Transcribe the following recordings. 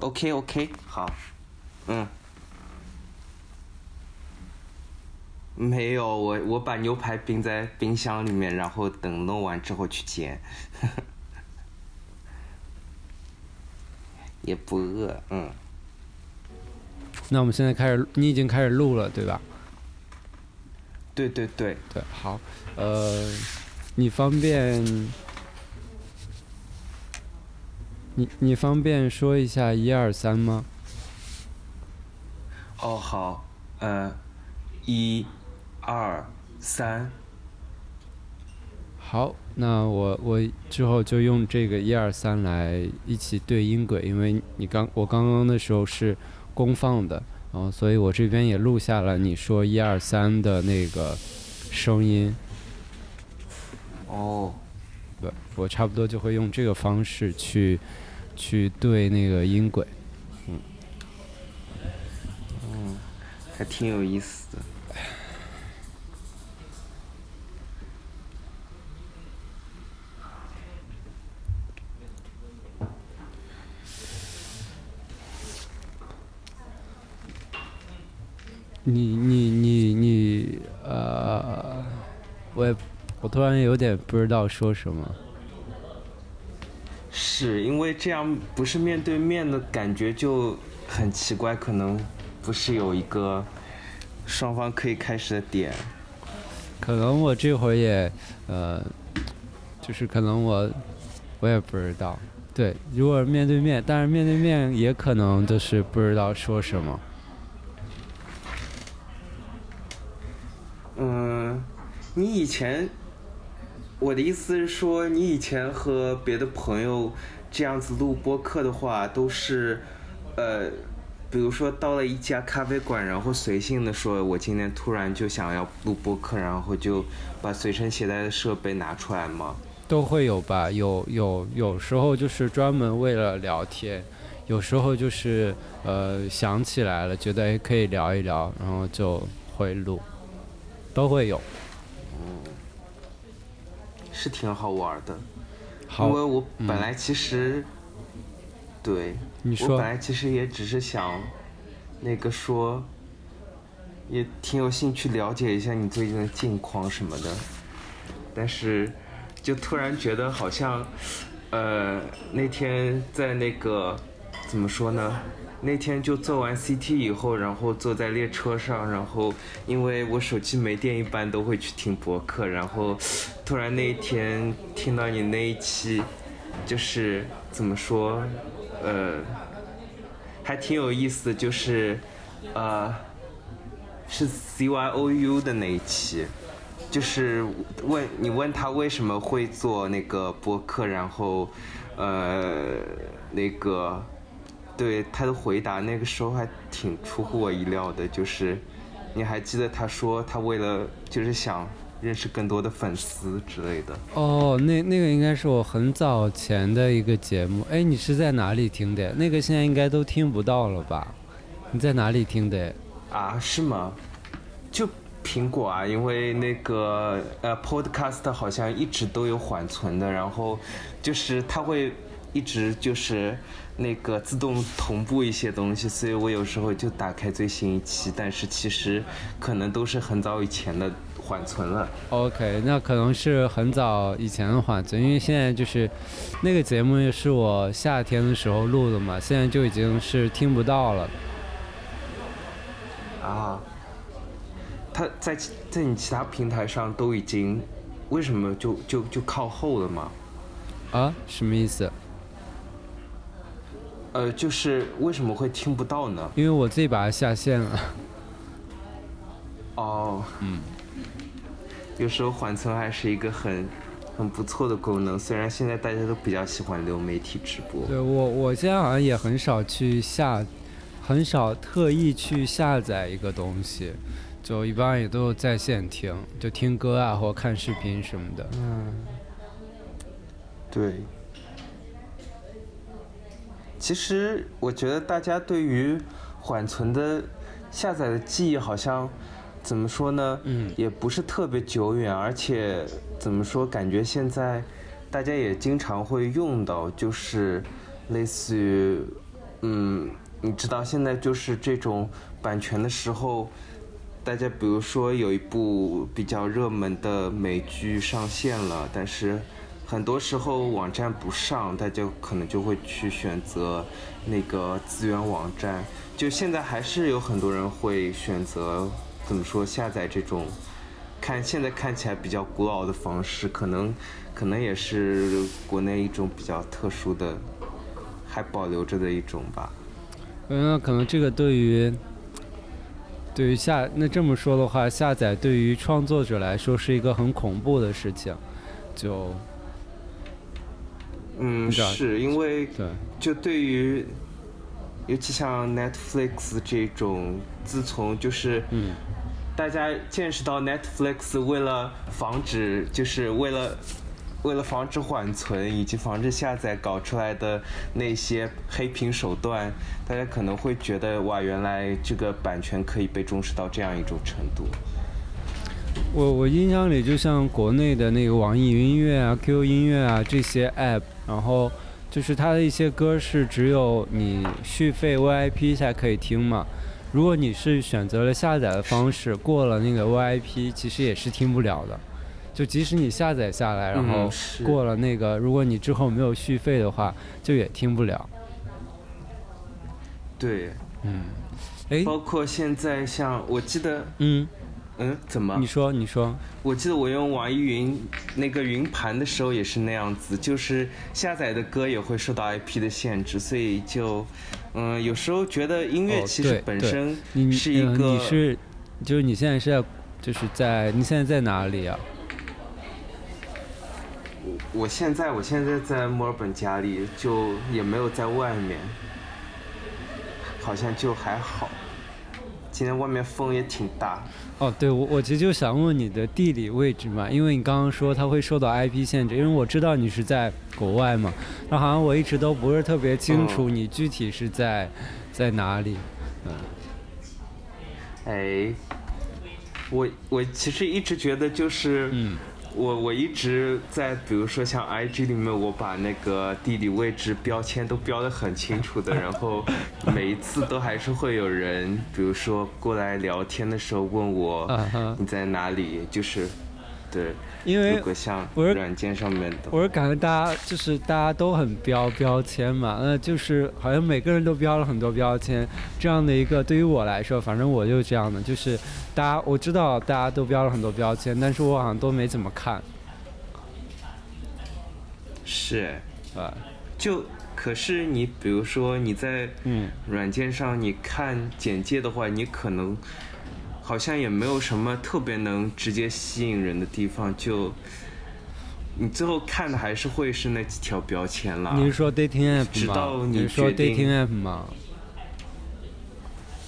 OK OK，好，嗯，没有，我我把牛排冰在冰箱里面，然后等弄完之后去煎，也不饿，嗯。那我们现在开始，你已经开始录了，对吧？对对对。对，好，呃，你方便，你你方便说一下一二三吗？哦，好，呃，一、二、三，好，那我我之后就用这个一二三来一起对音轨，因为你刚我刚刚的时候是。公放的，然后所以我这边也录下了你说一二三的那个声音。哦，对，我差不多就会用这个方式去去对那个音轨，嗯，嗯，还挺有意思的。你你你你呃，我也我突然有点不知道说什么。是因为这样不是面对面的感觉就很奇怪，可能不是有一个双方可以开始的点。可能我这会儿也呃，就是可能我我也不知道。对，如果面对面，但是面对面也可能就是不知道说什么。嗯，你以前，我的意思是说，你以前和别的朋友这样子录播客的话，都是，呃，比如说到了一家咖啡馆，然后随性的说，我今天突然就想要录播客，然后就把随身携带的设备拿出来吗？都会有吧，有有有时候就是专门为了聊天，有时候就是呃想起来了，觉得哎可以聊一聊，然后就会录。都会有，是挺好玩的，因为我本来其实，对，我本来其实也只是想，那个说，也挺有兴趣了解一下你最近的近况什么的，但是就突然觉得好像，呃，那天在那个怎么说呢？那天就做完 CT 以后，然后坐在列车上，然后因为我手机没电，一般都会去听博客，然后突然那一天听到你那一期，就是怎么说，呃，还挺有意思，就是呃，是 CYOU 的那一期，就是问你问他为什么会做那个博客，然后呃那个。对他的回答，那个时候还挺出乎我意料的。就是，你还记得他说他为了就是想认识更多的粉丝之类的。哦，那那个应该是我很早前的一个节目。哎，你是在哪里听的？那个现在应该都听不到了吧？你在哪里听的？啊，是吗？就苹果啊，因为那个呃，Podcast 好像一直都有缓存的，然后就是它会一直就是。那个自动同步一些东西，所以我有时候就打开最新一期，但是其实可能都是很早以前的缓存了。OK，那可能是很早以前的缓存，因为现在就是那个节目是我夏天的时候录的嘛，现在就已经是听不到了。啊，它在在你其他平台上都已经，为什么就就就靠后了吗？啊，什么意思？呃，就是为什么会听不到呢？因为我自己把它下线了。哦，嗯，有时候缓存还是一个很很不错的功能，虽然现在大家都比较喜欢流媒体直播。对我，我现在好像也很少去下，很少特意去下载一个东西，就一般也都在线听，就听歌啊，或看视频什么的。嗯，对。其实我觉得大家对于缓存的下载的记忆好像怎么说呢？嗯，也不是特别久远，而且怎么说，感觉现在大家也经常会用到，就是类似于嗯你知道现在就是这种版权的时候，大家比如说有一部比较热门的美剧上线了，但是很多时候网站不上，大家可能就会去选择那个资源网站。就现在还是有很多人会选择怎么说下载这种，看现在看起来比较古老的方式，可能可能也是国内一种比较特殊的。还保留着的一种吧。嗯，可能这个对于对于下那这么说的话，下载对于创作者来说是一个很恐怖的事情。就嗯，是因为对，就对于尤其像 Netflix 这种，自从就是嗯，大家见识到 Netflix 为了防止，就是为了。为了防止缓存以及防止下载搞出来的那些黑屏手段，大家可能会觉得哇，原来这个版权可以被重视到这样一种程度。我我印象里，就像国内的那个网易云音乐啊、QQ 音乐啊这些 App，然后就是它的一些歌是只有你续费 VIP 才可以听嘛。如果你是选择了下载的方式，过了那个 VIP，其实也是听不了的。就即使你下载下来，然后过了那个，如果你之后没有续费的话，就也听不了。对，嗯，哎，包括现在像我记得，嗯，嗯，怎么？你说，你说。我记得我用网易云那个云盘的时候也是那样子，就是下载的歌也会受到 IP 的限制，所以就，嗯，有时候觉得音乐其实本身是一个，你是，就是你现在是在，就是在，你现在在哪里啊？我现在我现在在墨尔本家里，就也没有在外面，好像就还好。今天外面风也挺大。哦，对，我我其实就想问你的地理位置嘛，因为你刚刚说它会受到 IP 限制，因为我知道你是在国外嘛，那好像我一直都不是特别清楚你具体是在在哪里。嗯。哎，我我其实一直觉得就是。嗯。我我一直在，比如说像 IG 里面，我把那个地理位置标签都标的很清楚的，然后每一次都还是会有人，比如说过来聊天的时候问我你在哪里，就是。对，因为像软件上面的，我是感觉大家就是大家都很标标签嘛，那就是好像每个人都标了很多标签，这样的一个对于我来说，反正我就这样的，就是大家我知道大家都标了很多标签，但是我好像都没怎么看。是，啊，就可是你比如说你在嗯软件上你看简介的话，你可能。好像也没有什么特别能直接吸引人的地方，就你最后看的还是会是那几条标签了。你是说 dating app 直到你说 dating app 吗？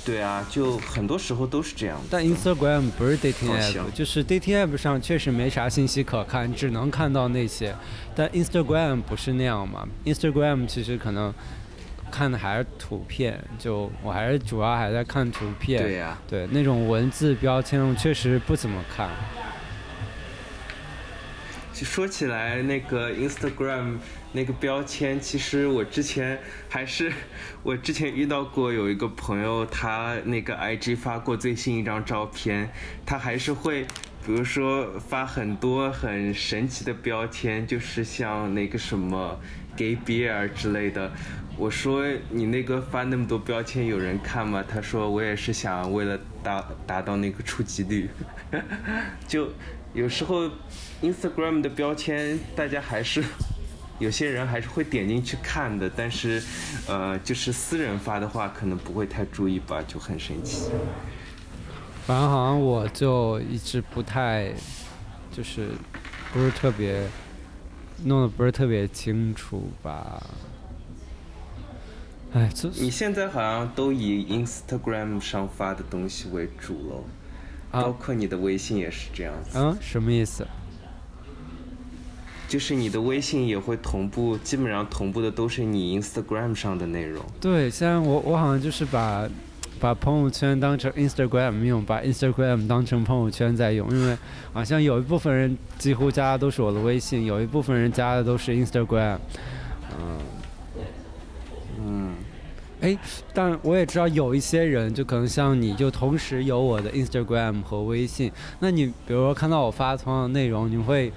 对啊，就很多时候都是这样。但 Instagram 不是 dating app，就是 dating app 上确实没啥信息可看，只能看到那些。但 Instagram 不是那样嘛？Instagram 其实可能。看的还是图片，就我还是主要还在看图片。对呀，对那种文字标签，我确实不怎么看。就说起来，那个 Instagram 那个标签，其实我之前还是 我之前遇到过有一个朋友，他那个 IG 发过最新一张照片，他还是会，比如说发很多很神奇的标签，就是像那个什么 Gay Bear 之类的。我说你那个发那么多标签有人看吗？他说我也是想为了达达到那个触及率，就有时候 Instagram 的标签大家还是有些人还是会点进去看的，但是呃就是私人发的话可能不会太注意吧，就很神奇。反正好像我就一直不太就是不是特别弄得不是特别清楚吧。哎，这你现在好像都以 Instagram 上发的东西为主喽，包括你的微信也是这样子。嗯，什么意思？就是你的微信也会同步，基本上同步的都是你 Instagram 上的内容。对，现在我我好像就是把把朋友圈当成 Instagram 用，把 Instagram 当成朋友圈在用，因为好像有一部分人几乎加的都是我的微信，有一部分人加的都是 Instagram。嗯。哎，但我也知道有一些人，就可能像你，就同时有我的 Instagram 和微信。那你比如说看到我发同样的内容，你会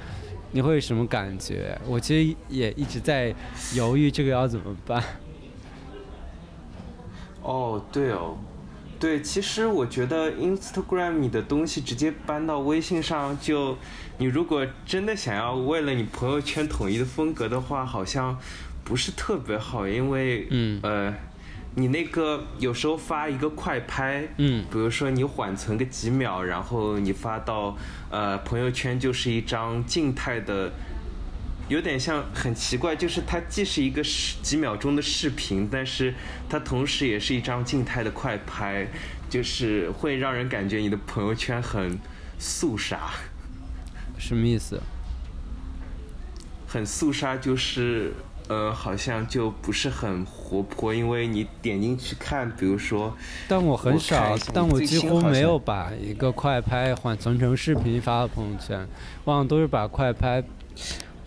你会什么感觉？我其实也一直在犹豫这个要怎么办。哦，对哦，对，其实我觉得 Instagram 你的东西直接搬到微信上，就你如果真的想要为了你朋友圈统一的风格的话，好像不是特别好，因为嗯呃。你那个有时候发一个快拍，嗯，比如说你缓存个几秒，然后你发到呃朋友圈，就是一张静态的，有点像很奇怪，就是它既是一个十几秒钟的视频，但是它同时也是一张静态的快拍，就是会让人感觉你的朋友圈很肃杀。什么意思？很肃杀就是。呃，好像就不是很活泼，因为你点进去看，比如说，但我很少，但我几乎没有把一个快拍缓存成视频发到朋友圈，我好像都是把快拍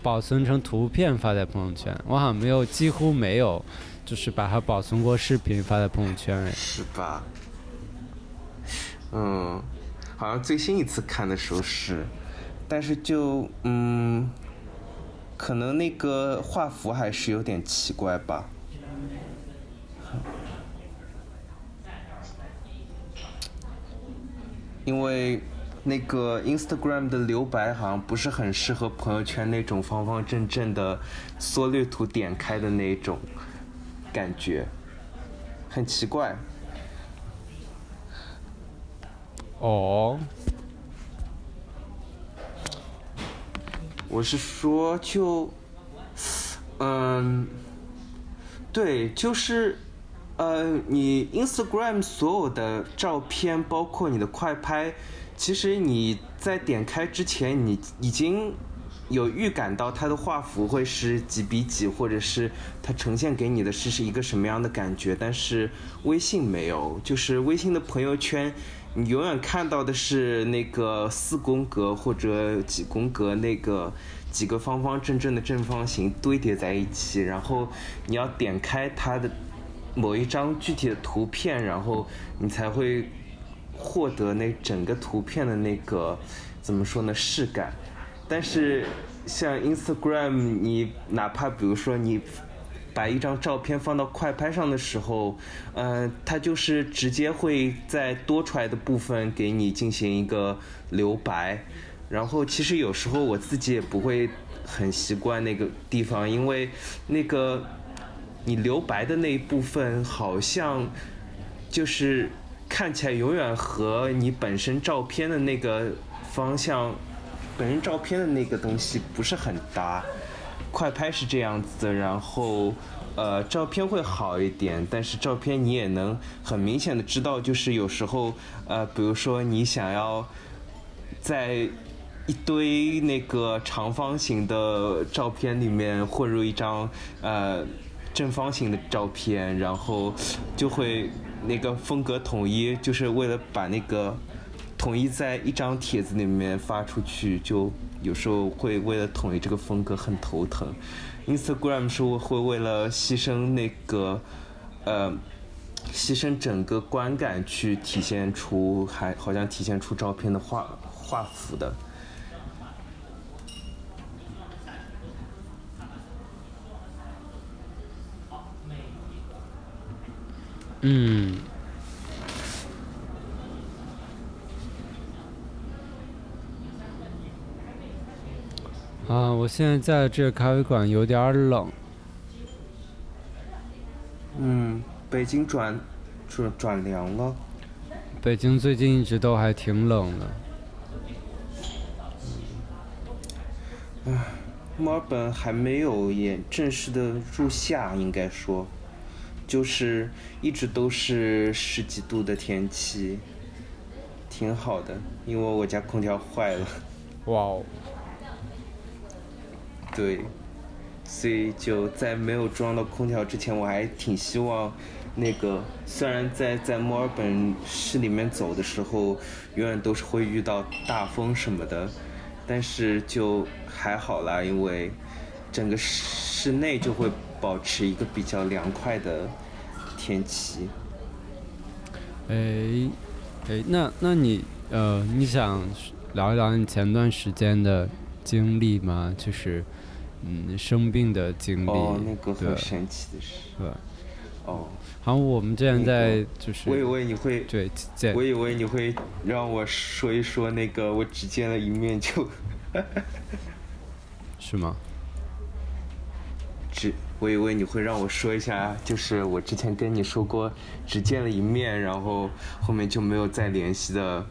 保存成图片发在朋友圈，我好像没有，几乎没有，就是把它保存过视频发在朋友圈，是吧？嗯，好像最新一次看的时候是，但是就嗯。可能那个画幅还是有点奇怪吧，因为那个 Instagram 的留白好像不是很适合朋友圈那种方方正正的缩略图点开的那种感觉，很奇怪。哦。我是说，就，嗯，对，就是，呃，你 Instagram 所有的照片，包括你的快拍，其实你在点开之前，你已经有预感到它的画幅会是几比几，或者是它呈现给你的是是一个什么样的感觉。但是微信没有，就是微信的朋友圈。你永远看到的是那个四宫格或者几宫格那个几个方方正正的正方形堆叠在一起，然后你要点开它的某一张具体的图片，然后你才会获得那整个图片的那个怎么说呢视感。但是像 Instagram，你哪怕比如说你。把一张照片放到快拍上的时候，呃，它就是直接会在多出来的部分给你进行一个留白，然后其实有时候我自己也不会很习惯那个地方，因为那个你留白的那一部分好像就是看起来永远和你本身照片的那个方向、本身照片的那个东西不是很搭。快拍是这样子的，然后，呃，照片会好一点，但是照片你也能很明显的知道，就是有时候，呃，比如说你想要在一堆那个长方形的照片里面混入一张呃正方形的照片，然后就会那个风格统一，就是为了把那个统一在一张帖子里面发出去就。有时候会为了统一这个风格很头疼，Instagram 是会为了牺牲那个，呃，牺牲整个观感去体现出，还好像体现出照片的画画幅的。嗯。啊，我现在在这咖啡馆有点冷。嗯，北京转转转凉了。北京最近一直都还挺冷的。唉，墨尔本还没有也正式的入夏，应该说，就是一直都是十几度的天气，挺好的，因为我家空调坏了。哇哦。对，所以就在没有装到空调之前，我还挺希望，那个虽然在在墨尔本市里面走的时候，永远都是会遇到大风什么的，但是就还好啦，因为整个室内就会保持一个比较凉快的天气。哎，哎，那那你呃，你想聊一聊你前段时间的经历吗？就是嗯，生病的经历。哦，那个很神奇的事。对。哦。好像，我们之前在就是。我以为你会。对。我以为你会让我说一说那个我只见了一面就。是吗？只我以为你会让我说一下，就是我之前跟你说过只见了一面，然后后面就没有再联系的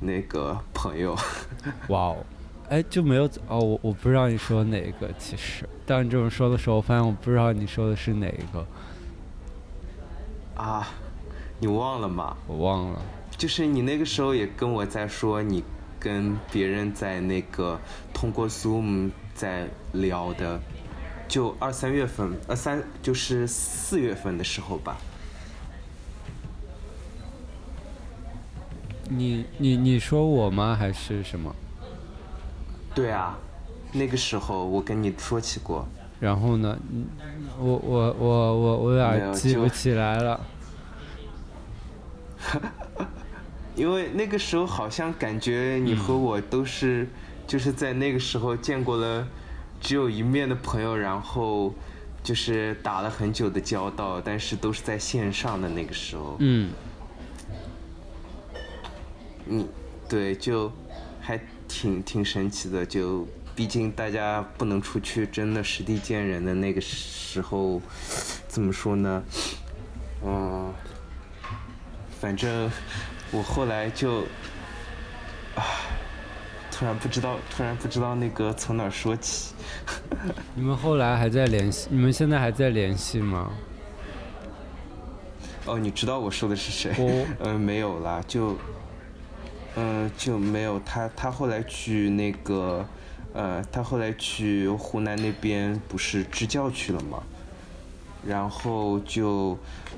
那个朋友。哇哦，哎，就没有哦，我我不知道你说哪个，其实当你这么说的时候，我发现我不知道你说的是哪一个。啊，你忘了吗？我忘了。就是你那个时候也跟我在说，你跟别人在那个通过 Zoom 在聊的。就二三月份，二，三就是四月份的时候吧。你你你说我吗？还是什么？对啊，那个时候我跟你说起过。然后呢？我我我我我有点记不起来了。因为那个时候好像感觉你和我都是，就是在那个时候见过了。只有一面的朋友，然后就是打了很久的交道，但是都是在线上的那个时候。嗯。嗯，对，就还挺挺神奇的。就毕竟大家不能出去，真的实地见人的那个时候，怎么说呢？嗯，反正我后来就啊，突然不知道，突然不知道那个从哪说起。你们后来还在联系？你们现在还在联系吗？哦，你知道我说的是谁？嗯，没有啦，就，嗯，就没有他。他后来去那个，呃，他后来去湖南那边不是支教去了吗？然后就，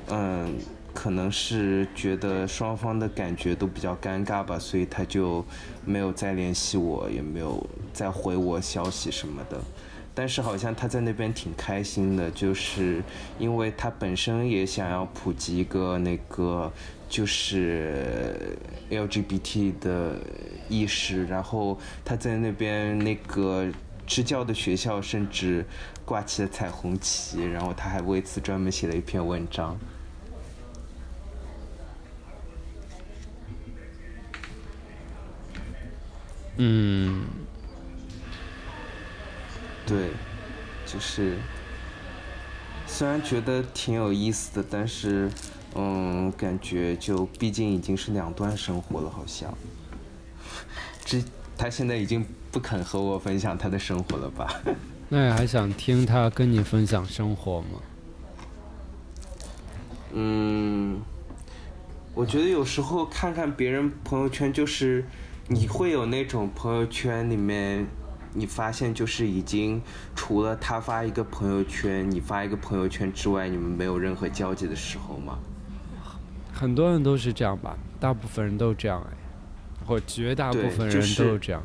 嗯，可能是觉得双方的感觉都比较尴尬吧，所以他就没有再联系我，也没有再回我消息什么的。但是好像他在那边挺开心的，就是因为他本身也想要普及一个那个就是 LGBT 的意识，然后他在那边那个支教的学校甚至挂起了彩虹旗，然后他还为此专门写了一篇文章。嗯。对，就是，虽然觉得挺有意思的，但是，嗯，感觉就毕竟已经是两段生活了，好像。这他现在已经不肯和我分享他的生活了吧？那你还想听他跟你分享生活吗？嗯，我觉得有时候看看别人朋友圈，就是你会有那种朋友圈里面。你发现就是已经除了他发一个朋友圈，你发一个朋友圈之外，你们没有任何交集的时候吗？很多人都是这样吧，大部分人都这样哎，或绝大部分人都是这样。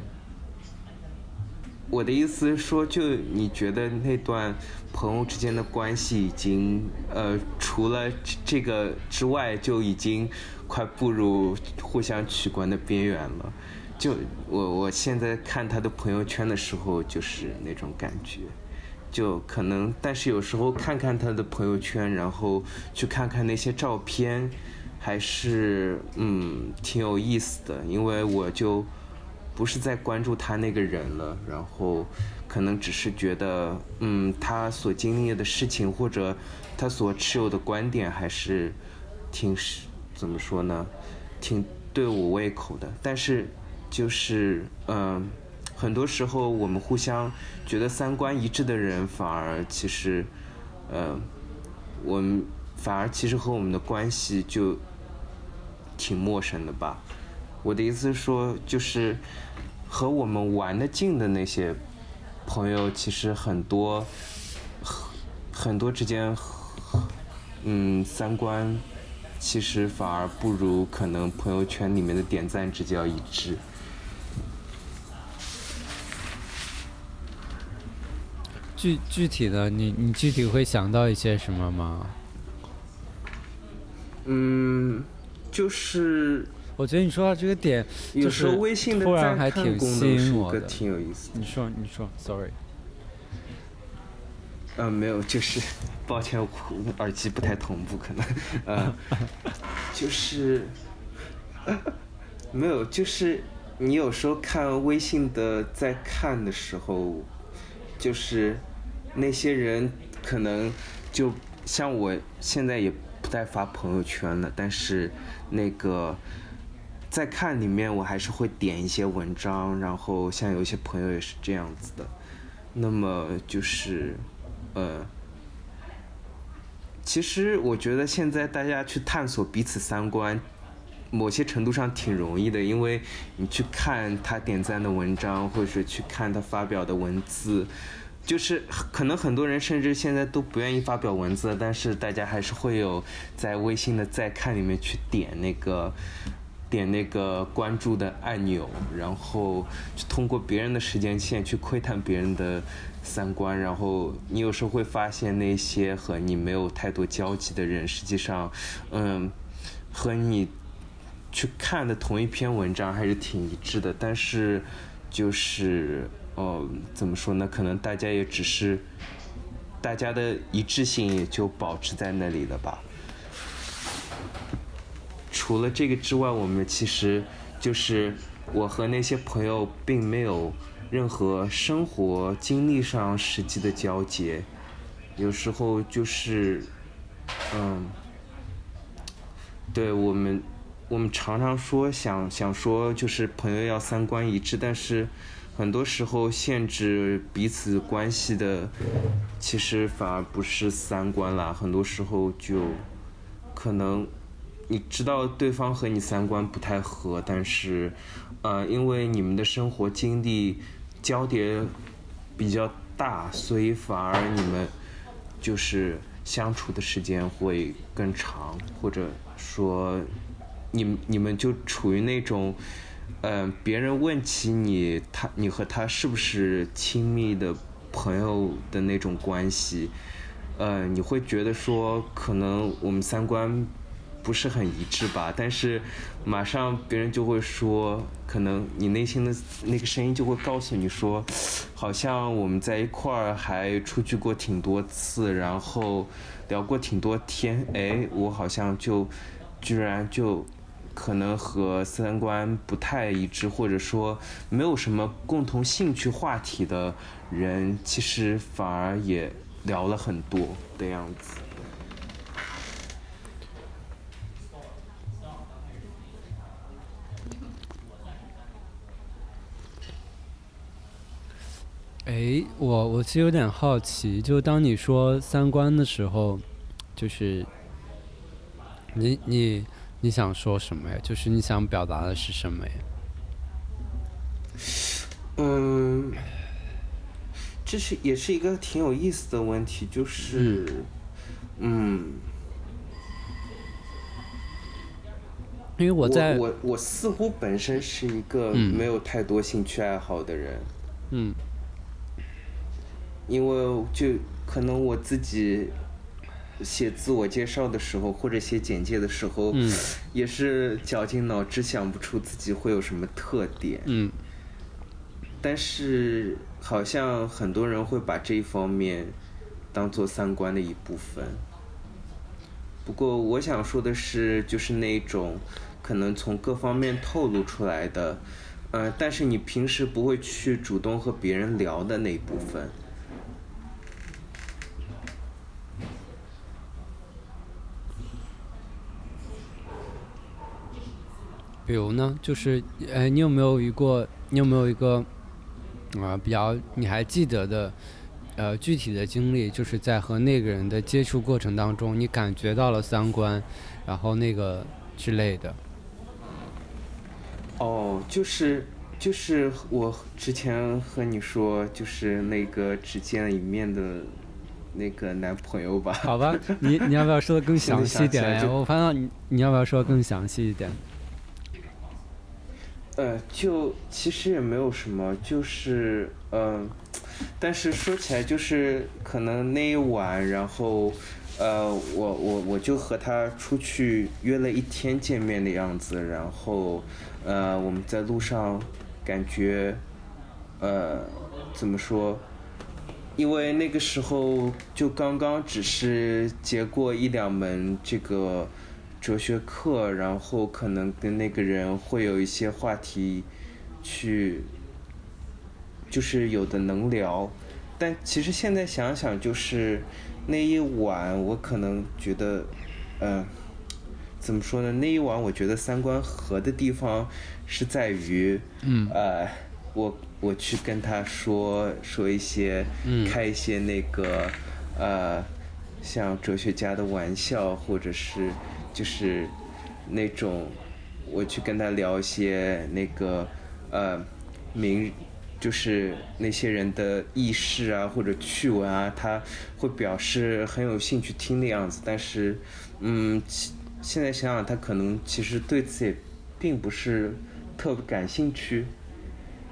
我的意思是说，就你觉得那段朋友之间的关系已经呃，除了这个之外，就已经快步入互相取关的边缘了。就我我现在看他的朋友圈的时候，就是那种感觉，就可能，但是有时候看看他的朋友圈，然后去看看那些照片，还是嗯挺有意思的，因为我就不是在关注他那个人了，然后可能只是觉得嗯他所经历的事情或者他所持有的观点还是挺怎么说呢，挺对我胃口的，但是。就是嗯，很多时候我们互相觉得三观一致的人，反而其实，呃，我们反而其实和我们的关系就挺陌生的吧。我的意思是说，就是和我们玩的近的那些朋友，其实很多很很多之间，嗯，三观其实反而不如可能朋友圈里面的点赞之交一致。具具体的，你你具体会想到一些什么吗？嗯，就是。我觉得你说到这个点，有时候微信的突然还挺吸引我的，挺有意思的。你说，你说，sorry。呃，没有，就是，抱歉，我耳机不太同步，可能，呃，就是，没有，就是你有时候看微信的在看的时候，就是那些人可能就像我现在也不再发朋友圈了，但是那个。在看里面，我还是会点一些文章，然后像有一些朋友也是这样子的。那么就是，呃，其实我觉得现在大家去探索彼此三观，某些程度上挺容易的，因为你去看他点赞的文章，或者是去看他发表的文字，就是可能很多人甚至现在都不愿意发表文字，但是大家还是会有在微信的在看里面去点那个。点那个关注的按钮，然后通过别人的时间线去窥探别人的三观，然后你有时候会发现那些和你没有太多交集的人，实际上，嗯，和你去看的同一篇文章还是挺一致的，但是就是哦，怎么说呢？可能大家也只是大家的一致性也就保持在那里了吧。除了这个之外，我们其实就是我和那些朋友并没有任何生活经历上实际的交接，有时候就是，嗯，对我们，我们常常说想想说就是朋友要三观一致，但是很多时候限制彼此关系的，其实反而不是三观啦，很多时候就可能。你知道对方和你三观不太合，但是，呃，因为你们的生活经历交叠比较大，所以反而你们就是相处的时间会更长，或者说，你你们就处于那种，嗯，别人问起你，他你和他是不是亲密的朋友的那种关系，呃，你会觉得说，可能我们三观。不是很一致吧，但是马上别人就会说，可能你内心的那个声音就会告诉你说，好像我们在一块儿还出去过挺多次，然后聊过挺多天，哎，我好像就居然就可能和三观不太一致，或者说没有什么共同兴趣话题的人，其实反而也聊了很多的样子。哎，我我其实有点好奇，就当你说三观的时候，就是你你你想说什么呀？就是你想表达的是什么呀？嗯，这是也是一个挺有意思的问题，就是嗯，因为我在我我似乎本身是一个没有太多兴趣爱好的人，嗯。因为就可能我自己写自我介绍的时候，或者写简介的时候，也是绞尽脑汁想不出自己会有什么特点。嗯。但是好像很多人会把这一方面当做三观的一部分。不过我想说的是，就是那种可能从各方面透露出来的，呃，但是你平时不会去主动和别人聊的那一部分。比如呢，就是，呃，你有没有一个，你有没有一个，啊，比较你还记得的，呃，具体的经历，就是在和那个人的接触过程当中，你感觉到了三观，然后那个之类的。哦，就是，就是我之前和你说，就是那个只见了一面的那个男朋友吧。好吧，你你要不要说的更 详细一点呀？我发现你你要不要说的更详细一点？呃，就其实也没有什么，就是嗯，但是说起来就是可能那一晚，然后呃，我我我就和他出去约了一天见面的样子，然后呃，我们在路上感觉呃怎么说？因为那个时候就刚刚只是结过一两门这个哲学课，然后可能跟那个人会有一些话题去，就是有的能聊。但其实现在想想，就是那一晚我可能觉得，嗯，怎么说呢？那一晚我觉得三观合的地方是在于，嗯，呃，我。我去跟他说说一些，开一些那个，呃，像哲学家的玩笑，或者是就是那种，我去跟他聊一些那个，呃，名，就是那些人的轶事啊，或者趣闻啊，他会表示很有兴趣听的样子。但是，嗯，现在想想，他可能其实对此也并不是特别感兴趣。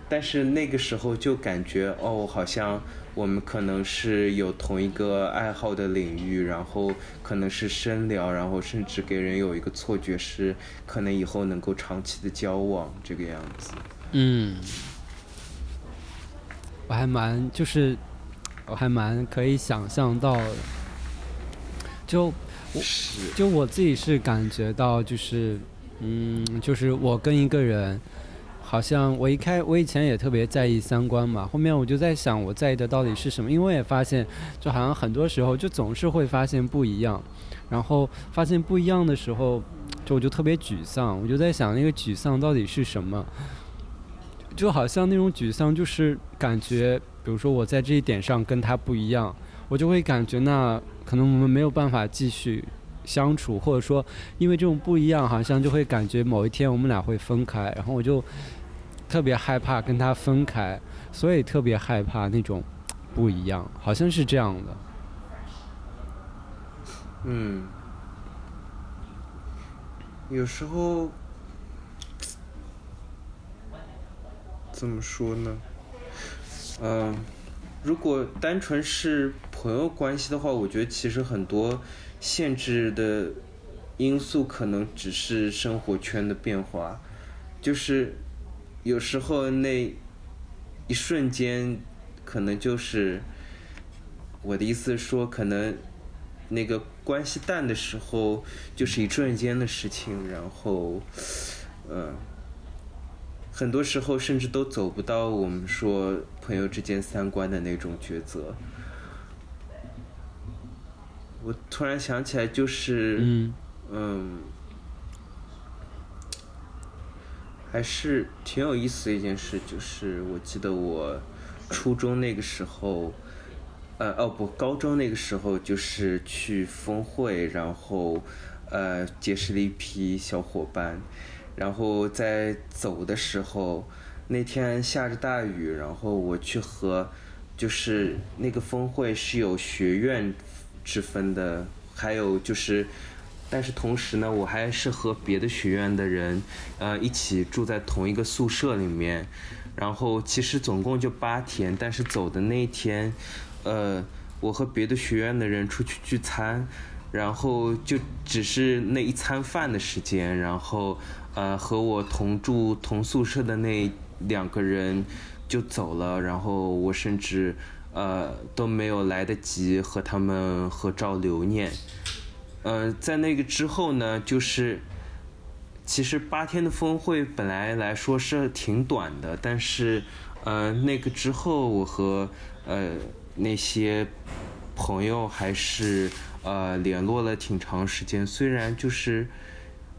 但是那个时候就感觉哦，好像我们可能是有同一个爱好的领域，然后可能是深聊，然后甚至给人有一个错觉是可能以后能够长期的交往这个样子。嗯，我还蛮就是我还蛮可以想象到，就我就我自己是感觉到就是嗯，就是我跟一个人。好像我一开，我以前也特别在意三观嘛。后面我就在想，我在意的到底是什么？因为我也发现，就好像很多时候就总是会发现不一样，然后发现不一样的时候，就我就特别沮丧。我就在想，那个沮丧到底是什么？就好像那种沮丧，就是感觉，比如说我在这一点上跟他不一样，我就会感觉那可能我们没有办法继续。相处，或者说，因为这种不一样，好像就会感觉某一天我们俩会分开，然后我就特别害怕跟他分开，所以特别害怕那种不一样，好像是这样的。嗯，有时候怎么说呢？嗯，如果单纯是朋友关系的话，我觉得其实很多。限制的因素可能只是生活圈的变化，就是有时候那一瞬间，可能就是我的意思说，可能那个关系淡的时候，就是一瞬间的事情，然后，嗯，很多时候甚至都走不到我们说朋友之间三观的那种抉择。我突然想起来，就是，嗯，还是挺有意思的一件事，就是我记得我初中那个时候，呃，哦不，高中那个时候就是去峰会，然后呃结识了一批小伙伴，然后在走的时候，那天下着大雨，然后我去和，就是那个峰会是有学院。之分的，还有就是，但是同时呢，我还是和别的学院的人，呃，一起住在同一个宿舍里面。然后其实总共就八天，但是走的那一天，呃，我和别的学院的人出去聚餐，然后就只是那一餐饭的时间，然后呃，和我同住同宿舍的那两个人就走了，然后我甚至。呃，都没有来得及和他们合照留念。嗯，在那个之后呢，就是其实八天的峰会本来来说是挺短的，但是呃，那个之后我和呃那些朋友还是呃联络了挺长时间。虽然就是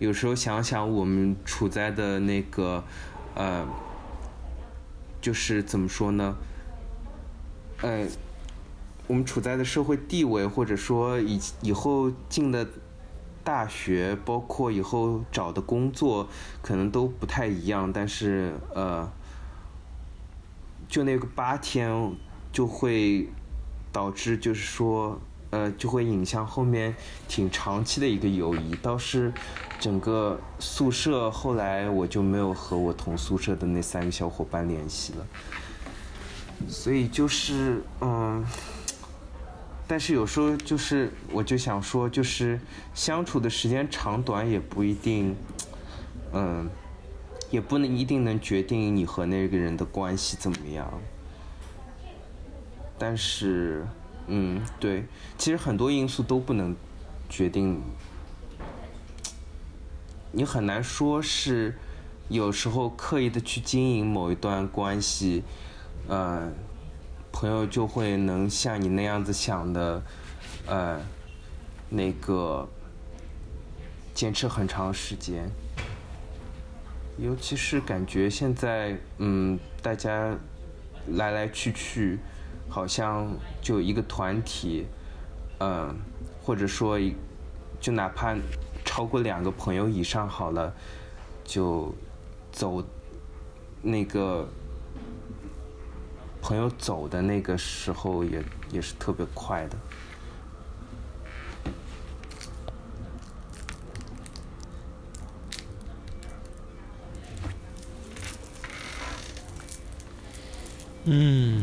有时候想想我们处在的那个呃，就是怎么说呢？呃，我们处在的社会地位，或者说以以后进的大学，包括以后找的工作，可能都不太一样。但是呃，就那个八天，就会导致就是说，呃，就会影响后面挺长期的一个友谊。倒是整个宿舍后来我就没有和我同宿舍的那三个小伙伴联系了。所以就是，嗯，但是有时候就是，我就想说，就是相处的时间长短也不一定，嗯，也不能一定能决定你和那个人的关系怎么样。但是，嗯，对，其实很多因素都不能决定，你很难说是有时候刻意的去经营某一段关系，嗯。朋友就会能像你那样子想的，呃，那个坚持很长时间。尤其是感觉现在，嗯，大家来来去去，好像就一个团体，嗯，或者说，就哪怕超过两个朋友以上好了，就走那个。朋友走的那个时候，也也是特别快的。嗯，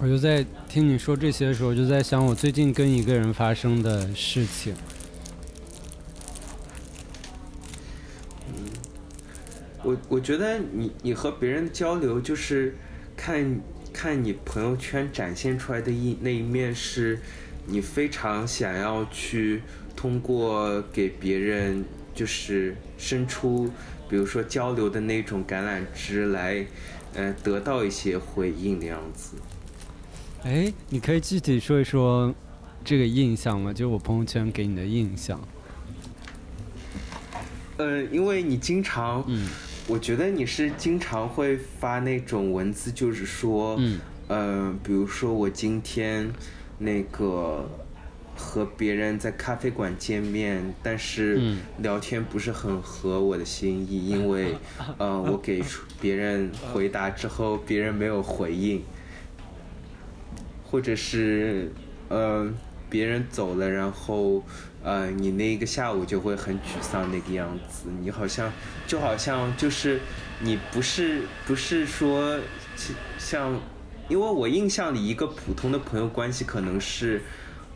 我就在听你说这些的时候，就在想我最近跟一个人发生的事情。我我觉得你你和别人交流就是看看你朋友圈展现出来的一那一面是，你非常想要去通过给别人就是伸出，比如说交流的那种橄榄枝来，呃，得到一些回应的样子。哎，你可以具体说一说这个印象吗？就我朋友圈给你的印象。呃，因为你经常。嗯。我觉得你是经常会发那种文字，就是说，嗯，呃，比如说我今天那个和别人在咖啡馆见面，但是聊天不是很合我的心意，因为，呃，我给出别人回答之后，别人没有回应，或者是，呃，别人走了，然后。呃，你那个下午就会很沮丧那个样子，你好像就好像就是你不是不是说像，因为我印象里一个普通的朋友关系可能是，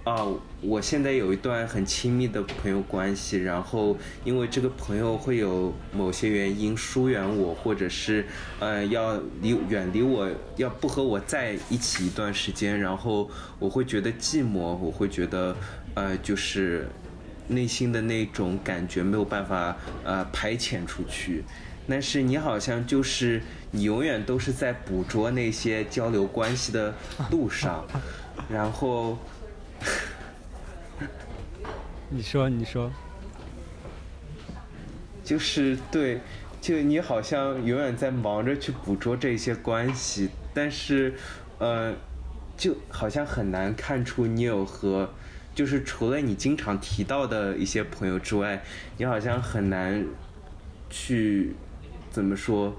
啊，我现在有一段很亲密的朋友关系，然后因为这个朋友会有某些原因疏远我，或者是呃要离远离我，要不和我在一起一段时间，然后我会觉得寂寞，我会觉得呃就是。内心的那种感觉没有办法呃排遣出去，但是你好像就是你永远都是在捕捉那些交流关系的路上，然后，你说你说，就是对，就你好像永远在忙着去捕捉这些关系，但是呃，就好像很难看出你有和。就是除了你经常提到的一些朋友之外，你好像很难去怎么说？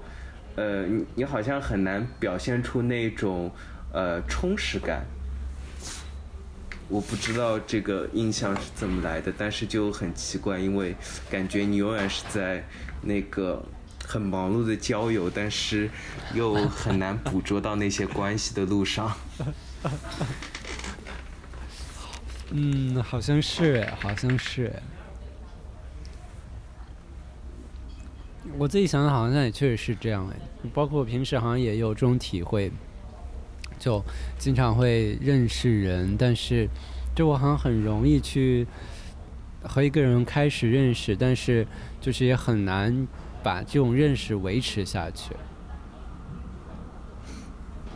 呃，你你好像很难表现出那种呃充实感。我不知道这个印象是怎么来的，但是就很奇怪，因为感觉你永远是在那个很忙碌的交友，但是又很难捕捉到那些关系的路上。嗯，好像是，好像是。我自己想想，好像也确实是这样哎。包括我平时好像也有这种体会，就经常会认识人，但是就我好像很容易去和一个人开始认识，但是就是也很难把这种认识维持下去。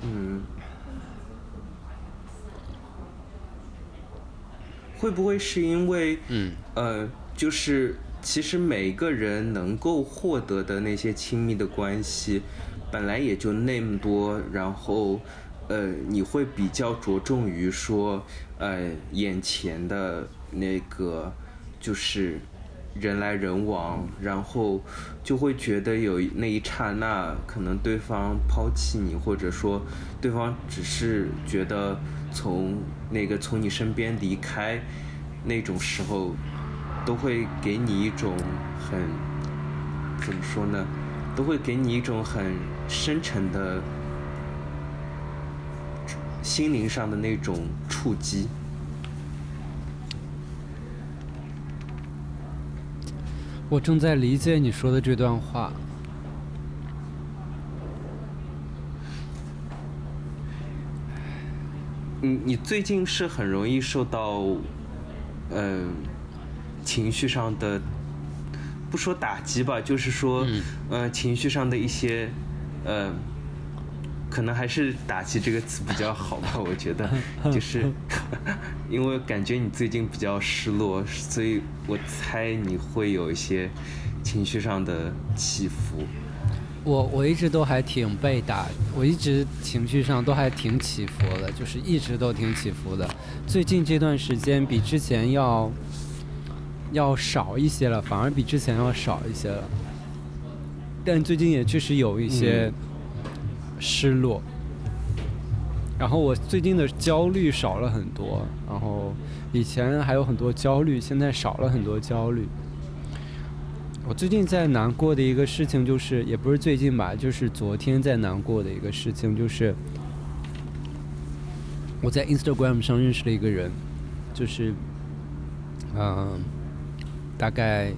嗯。会不会是因为，嗯，呃，就是其实每个人能够获得的那些亲密的关系，本来也就那么多，然后，呃，你会比较着重于说，呃，眼前的那个就是人来人往，然后就会觉得有那一刹那，可能对方抛弃你，或者说对方只是觉得。从那个从你身边离开，那种时候，都会给你一种很怎么说呢？都会给你一种很深沉的心灵上的那种触击。我正在理解你说的这段话。你你最近是很容易受到，嗯，情绪上的，不说打击吧，就是说，嗯，情绪上的一些，呃，可能还是打击这个词比较好吧，我觉得，就是，因为感觉你最近比较失落，所以我猜你会有一些情绪上的起伏。我我一直都还挺被打，我一直情绪上都还挺起伏的，就是一直都挺起伏的。最近这段时间比之前要要少一些了，反而比之前要少一些了。但最近也确实有一些失落。然后我最近的焦虑少了很多，然后以前还有很多焦虑，现在少了很多焦虑。我最近在难过的一个事情，就是也不是最近吧，就是昨天在难过的一个事情，就是我在 Instagram 上认识了一个人，就是嗯，大概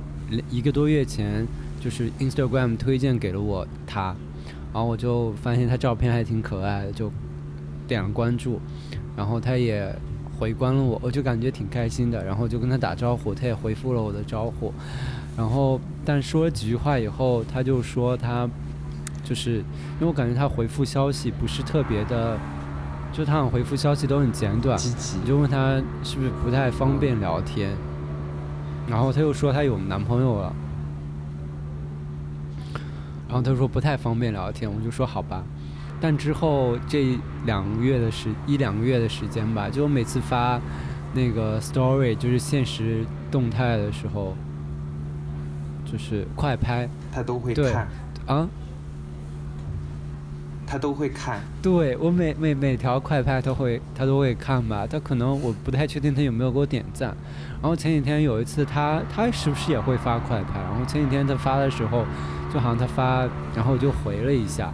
一个多月前，就是 Instagram 推荐给了我他，然后我就发现他照片还挺可爱的，就点了关注，然后他也回关了我，我就感觉挺开心的，然后就跟他打招呼，他也回复了我的招呼。然后，但说了几句话以后，他就说他，就是因为我感觉他回复消息不是特别的，就他回复消息都很简短，你就问他是不是不太方便聊天，然后他又说他有男朋友了，然后他说不太方便聊天，我就说好吧，但之后这两个月的时一两个月的时间吧，就我每次发那个 story 就是现实动态的时候。就是快拍，他都会看啊，他都会看。对我每每每条快拍都会，他都会看吧。他可能我不太确定他有没有给我点赞。然后前几天有一次，他他是不是也会发快拍？然后前几天他发的时候，就好像他发，然后我就回了一下，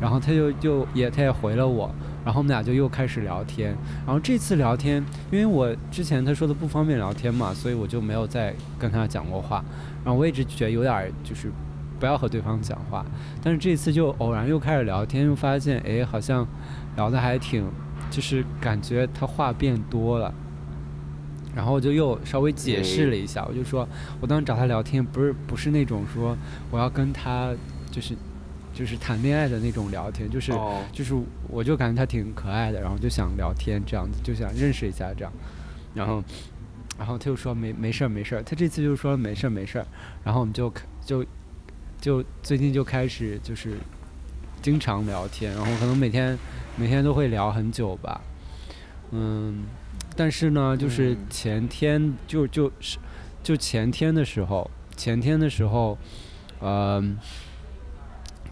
然后他就就也他也回了我。然后我们俩就又开始聊天，然后这次聊天，因为我之前他说的不方便聊天嘛，所以我就没有再跟他讲过话。然后我一直觉得有点就是不要和对方讲话，但是这次就偶然又开始聊天，又发现哎好像聊的还挺，就是感觉他话变多了。然后我就又稍微解释了一下，我就说我当时找他聊天不是不是那种说我要跟他就是。就是谈恋爱的那种聊天，就是就是，我就感觉他挺可爱的，然后就想聊天这样子，就想认识一下这样，然后，然后他就说没没事儿没事儿，他这次就说没事儿没事儿，然后我们就就就最近就开始就是经常聊天，然后可能每天每天都会聊很久吧，嗯，但是呢，就是前天就就是就前天的时候，前天的时候，嗯。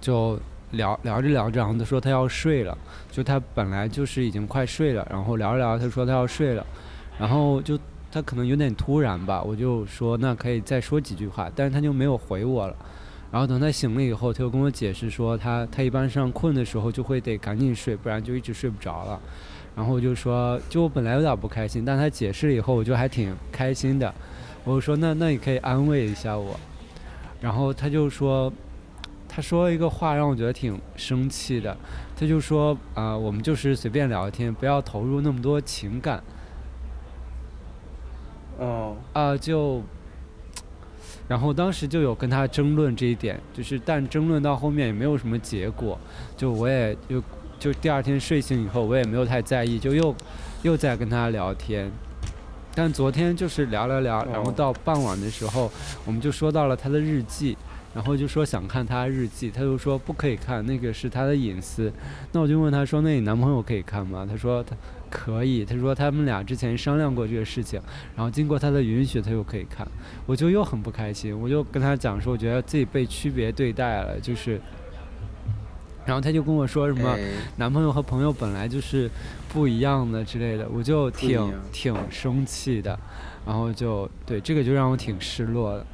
就聊聊着聊着，然后他说他要睡了，就他本来就是已经快睡了，然后聊着聊，他说他要睡了，然后就他可能有点突然吧，我就说那可以再说几句话，但是他就没有回我了，然后等他醒了以后，他又跟我解释说他他一般上困的时候就会得赶紧睡，不然就一直睡不着了，然后我就说就我本来有点不开心，但他解释了以后，我就还挺开心的，我就说那那你可以安慰一下我，然后他就说。他说一个话让我觉得挺生气的，他就说啊，我们就是随便聊天，不要投入那么多情感。哦。啊，就，然后当时就有跟他争论这一点，就是但争论到后面也没有什么结果，就我也就就第二天睡醒以后我也没有太在意，就又又在跟他聊天，但昨天就是聊聊聊，然后到傍晚的时候，我们就说到了他的日记。然后就说想看他日记，他就说不可以看，那个是他的隐私。那我就问他说：“那你男朋友可以看吗？”他说他可以。他说他们俩之前商量过这个事情，然后经过他的允许，他又可以看。我就又很不开心，我就跟他讲说，我觉得自己被区别对待了，就是。然后他就跟我说什么男朋友和朋友本来就是不一样的之类的，我就挺挺生气的，然后就对这个就让我挺失落的。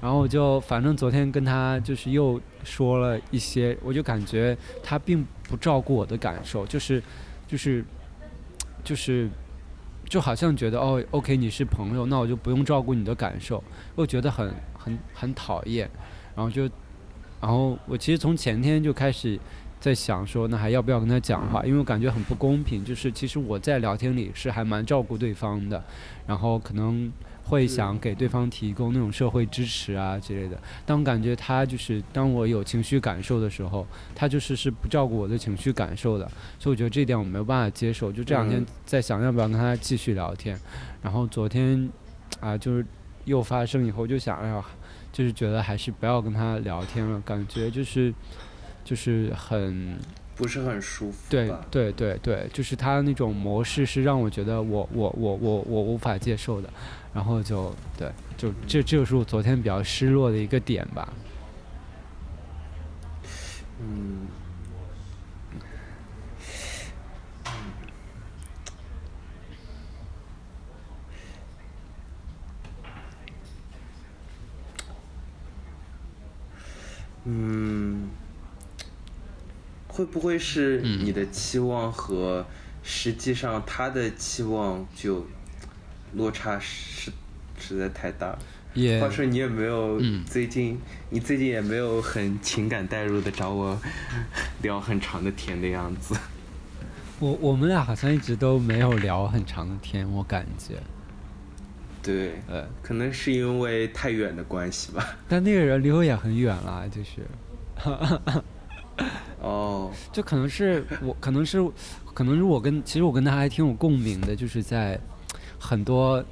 然后我就反正昨天跟他就是又说了一些，我就感觉他并不照顾我的感受，就是就是就是就好像觉得哦，OK，你是朋友，那我就不用照顾你的感受，又觉得很很很讨厌。然后就然后我其实从前天就开始。在想说，那还要不要跟他讲话？因为我感觉很不公平。就是其实我在聊天里是还蛮照顾对方的，然后可能会想给对方提供那种社会支持啊之类的。但我感觉他就是当我有情绪感受的时候，他就是是不照顾我的情绪感受的。所以我觉得这点我没有办法接受。就这两天在想要不要跟他继续聊天。然后昨天啊，就是又发生以后，就想哎呀，就是觉得还是不要跟他聊天了。感觉就是。就是很不是很舒服，对对对对，就是他那种模式是让我觉得我我我我我无法接受的，然后就对，就这这就是我昨天比较失落的一个点吧。嗯，嗯。会不会是你的期望和实际上他的期望就落差实实在太大？话说你也没有最近，你最近也没有很情感代入的找我 聊很长的天的样子。我我们俩好像一直都没有聊很长的天，我感觉。对，呃，可能是因为太远的关系吧。但那个人离我也很远了，就是。哦，就可能是我，可能是，可能是我跟，其实我跟他还挺有共鸣的，就是在很多，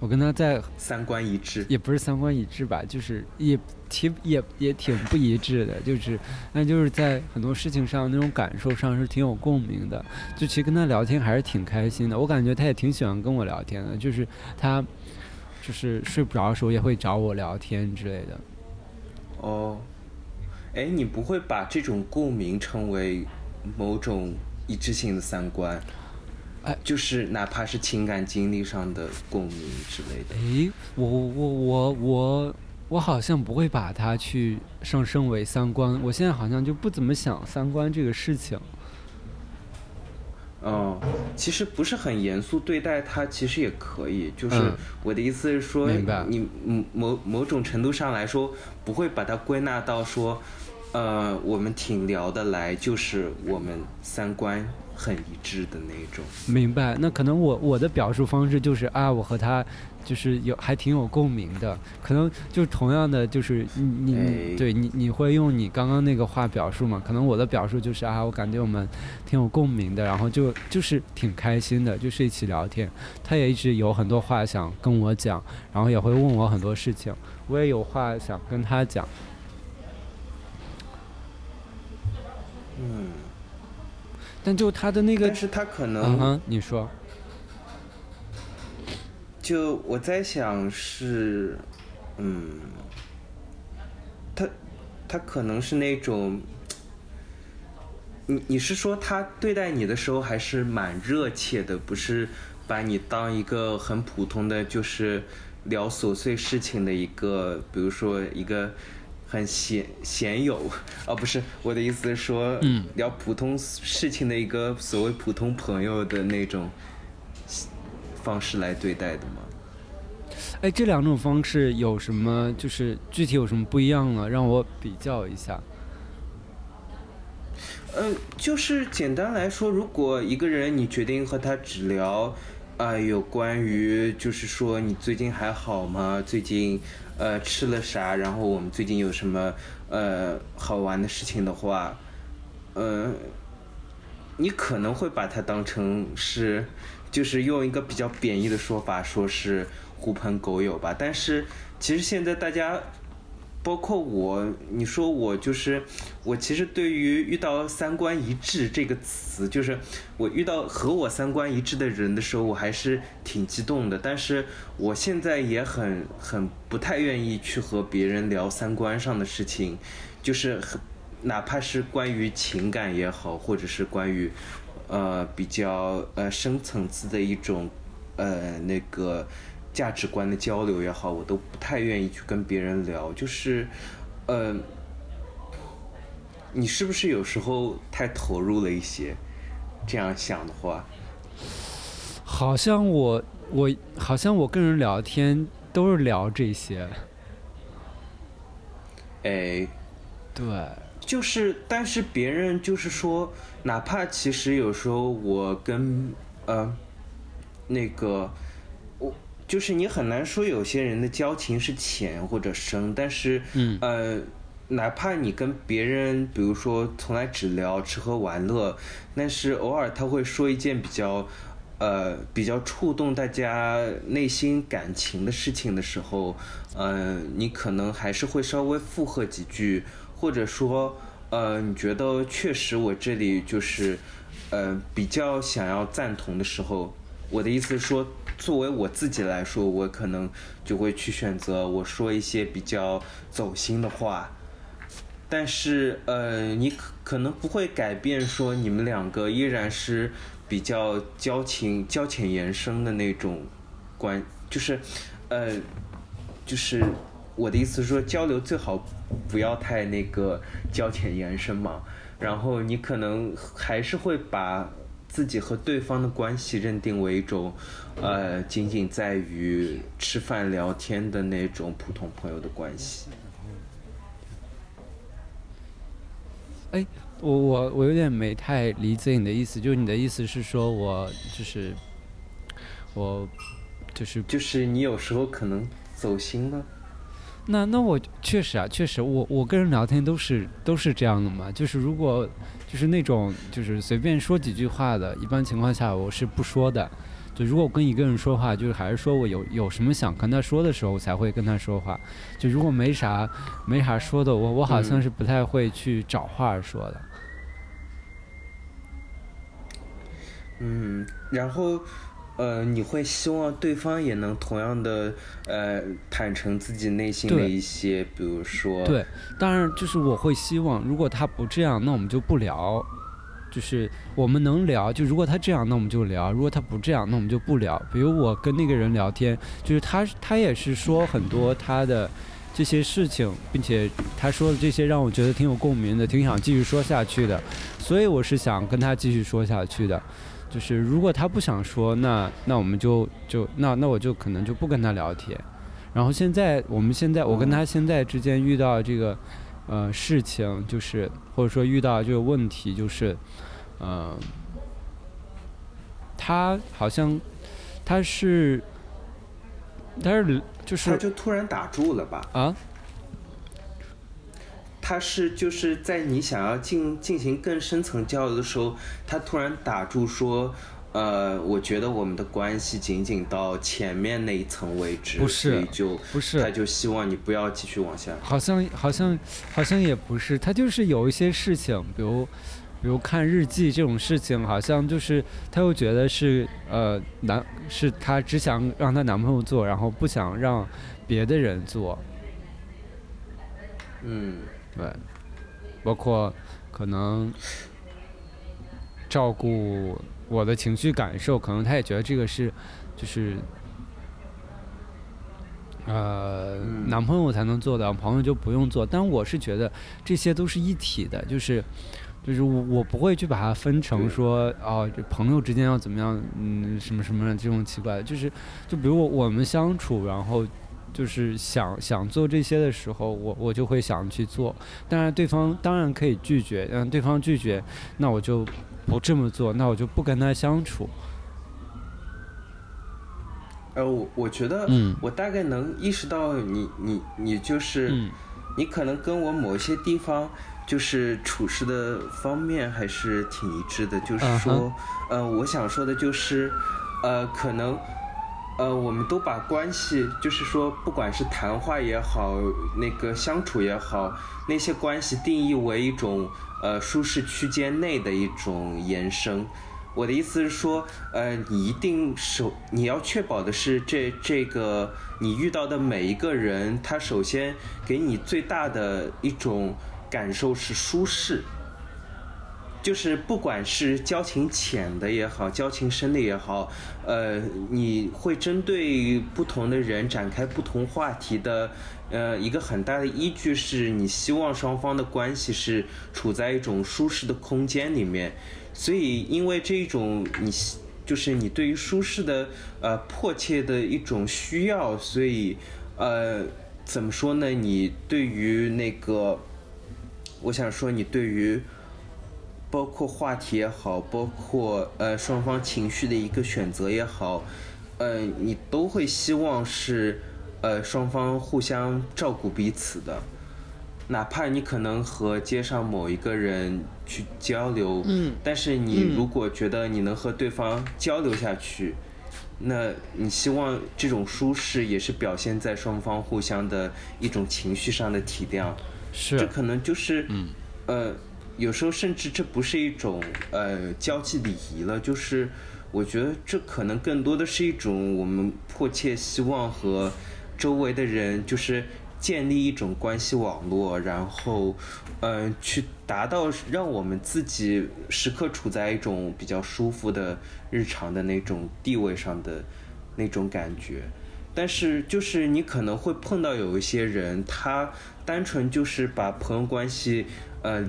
我跟他在三观一致，也不是三观一致吧，就是也挺也也挺不一致的，就是那就是在很多事情上那种感受上是挺有共鸣的，就其实跟他聊天还是挺开心的，我感觉他也挺喜欢跟我聊天的，就是他就是睡不着的时候也会找我聊天之类的。哦。哎，你不会把这种共鸣称为某种一致性的三观？哎，就是哪怕是情感经历上的共鸣之类的。哎，我我我我我好像不会把它去上升为三观。我现在好像就不怎么想三观这个事情。嗯，其实不是很严肃对待它，其实也可以。就是我的意思是说，你某某种程度上来说，不会把它归纳到说。呃，我们挺聊得来，就是我们三观很一致的那种。明白，那可能我我的表述方式就是啊，我和他就是有还挺有共鸣的。可能就同样的，就是你你对你你会用你刚刚那个话表述嘛？可能我的表述就是啊，我感觉我们挺有共鸣的，然后就就是挺开心的，就是一起聊天。他也一直有很多话想跟我讲，然后也会问我很多事情，我也有话想跟他讲。嗯，但就他的那个，但是他可能，你说，就我在想是，嗯，他他可能是那种，你你是说他对待你的时候还是蛮热切的，不是把你当一个很普通的，就是聊琐碎事情的一个，比如说一个。很鲜鲜有，哦，不是我的意思是说，嗯聊普通事情的一个所谓普通朋友的那种方式来对待的吗？哎，这两种方式有什么？就是具体有什么不一样呢？让我比较一下。呃，就是简单来说，如果一个人你决定和他只聊啊，有关于就是说你最近还好吗？最近。呃，吃了啥？然后我们最近有什么呃好玩的事情的话，呃，你可能会把它当成是，就是用一个比较贬义的说法，说是狐朋狗友吧。但是其实现在大家。包括我，你说我就是我，其实对于遇到三观一致这个词，就是我遇到和我三观一致的人的时候，我还是挺激动的。但是我现在也很很不太愿意去和别人聊三观上的事情，就是哪怕是关于情感也好，或者是关于呃比较呃深层次的一种呃那个价值观的交流也好，我都不太愿意去跟别人聊。就是，呃，你是不是有时候太投入了一些？这样想的话，好像我我好像我跟人聊天都是聊这些。哎，对，就是，但是别人就是说，哪怕其实有时候我跟呃那个。就是你很难说有些人的交情是浅或者深，但是，嗯呃，哪怕你跟别人，比如说从来只聊吃喝玩乐，但是偶尔他会说一件比较，呃，比较触动大家内心感情的事情的时候，呃，你可能还是会稍微附和几句，或者说，呃，你觉得确实我这里就是，呃，比较想要赞同的时候，我的意思是说。作为我自己来说，我可能就会去选择我说一些比较走心的话，但是呃，你可可能不会改变说你们两个依然是比较交情交浅言深的那种关，就是呃，就是我的意思是说交流最好不要太那个交浅言深嘛，然后你可能还是会把。自己和对方的关系认定为一种，呃，仅仅在于吃饭聊天的那种普通朋友的关系。哎，我我我有点没太理解你的意思，就是你的意思是说我就是我就是就是你有时候可能走心了。那那我确实啊，确实我我跟人聊天都是都是这样的嘛，就是如果。就是那种，就是随便说几句话的，一般情况下我是不说的。就如果我跟一个人说话，就是还是说我有有什么想跟他说的时候，我才会跟他说话。就如果没啥没啥说的，我我好像是不太会去找话说的。嗯，然后。呃，你会希望对方也能同样的呃坦诚自己内心的一些，比如说对，当然就是我会希望，如果他不这样，那我们就不聊，就是我们能聊，就如果他这样，那我们就聊；如果他不这样，那我们就不聊。比如我跟那个人聊天，就是他他也是说很多他的这些事情，并且他说的这些让我觉得挺有共鸣的，挺想继续说下去的，所以我是想跟他继续说下去的。就是如果他不想说，那那我们就就那那我就可能就不跟他聊天。然后现在我们现在我跟他现在之间遇到这个呃事情，就是或者说遇到这个问题，就是嗯，他好像他是他是就是他就突然打住了吧？啊？他是就是在你想要进进行更深层交流的时候，他突然打住说，呃，我觉得我们的关系仅仅到前面那一层为止，不是，就不是，他就希望你不要继续往下。好像好像好像也不是，他就是有一些事情，比如比如看日记这种事情，好像就是他又觉得是呃男是他只想让他男朋友做，然后不想让别的人做。嗯。对，包括可能照顾我的情绪感受，可能他也觉得这个是就是呃男朋友才能做的，朋友就不用做。但我是觉得这些都是一体的，就是就是我我不会去把它分成说哦，朋友之间要怎么样，嗯，什么什么这种奇怪的，就是就比如我我们相处，然后。就是想想做这些的时候，我我就会想去做。当然，对方当然可以拒绝，让对方拒绝，那我就不这么做，那我就不跟他相处。呃，我我觉得，嗯，我大概能意识到你你你就是，你可能跟我某些地方就是处事的方面还是挺一致的。就是说，呃，我想说的就是，呃，可能。呃，我们都把关系，就是说，不管是谈话也好，那个相处也好，那些关系定义为一种呃舒适区间内的一种延伸。我的意思是说，呃，你一定首你要确保的是，这这个你遇到的每一个人，他首先给你最大的一种感受是舒适。就是不管是交情浅的也好，交情深的也好，呃，你会针对不同的人展开不同话题的，呃，一个很大的依据是你希望双方的关系是处在一种舒适的空间里面，所以因为这一种你就是你对于舒适的呃迫切的一种需要，所以呃怎么说呢？你对于那个，我想说你对于。包括话题也好，包括呃双方情绪的一个选择也好，呃，你都会希望是呃双方互相照顾彼此的，哪怕你可能和街上某一个人去交流，嗯，但是你如果觉得你能和对方交流下去，那你希望这种舒适也是表现在双方互相的一种情绪上的体谅，是，这可能就是，嗯，呃。有时候甚至这不是一种呃交际礼仪了，就是我觉得这可能更多的是一种我们迫切希望和周围的人就是建立一种关系网络，然后嗯去达到让我们自己时刻处在一种比较舒服的日常的那种地位上的那种感觉。但是就是你可能会碰到有一些人，他单纯就是把朋友关系呃。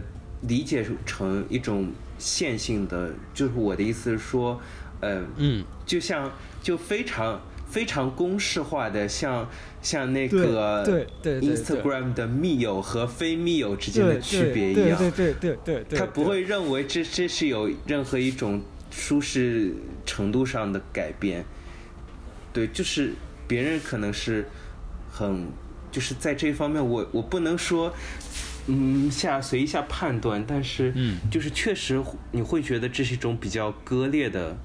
理解成一种线性的，就是我的意思是说，呃，嗯，就像就非常非常公式化的，像像那个对对 Instagram 的密友和非密友之间的区别一样，对对对对对，他不会认为这这是有任何一种舒适程度上的改变，对，就是别人可能是很就是在这一方面，我我不能说。嗯，下随意下判断，但是，嗯，就是确实你会觉得这是一种比较割裂的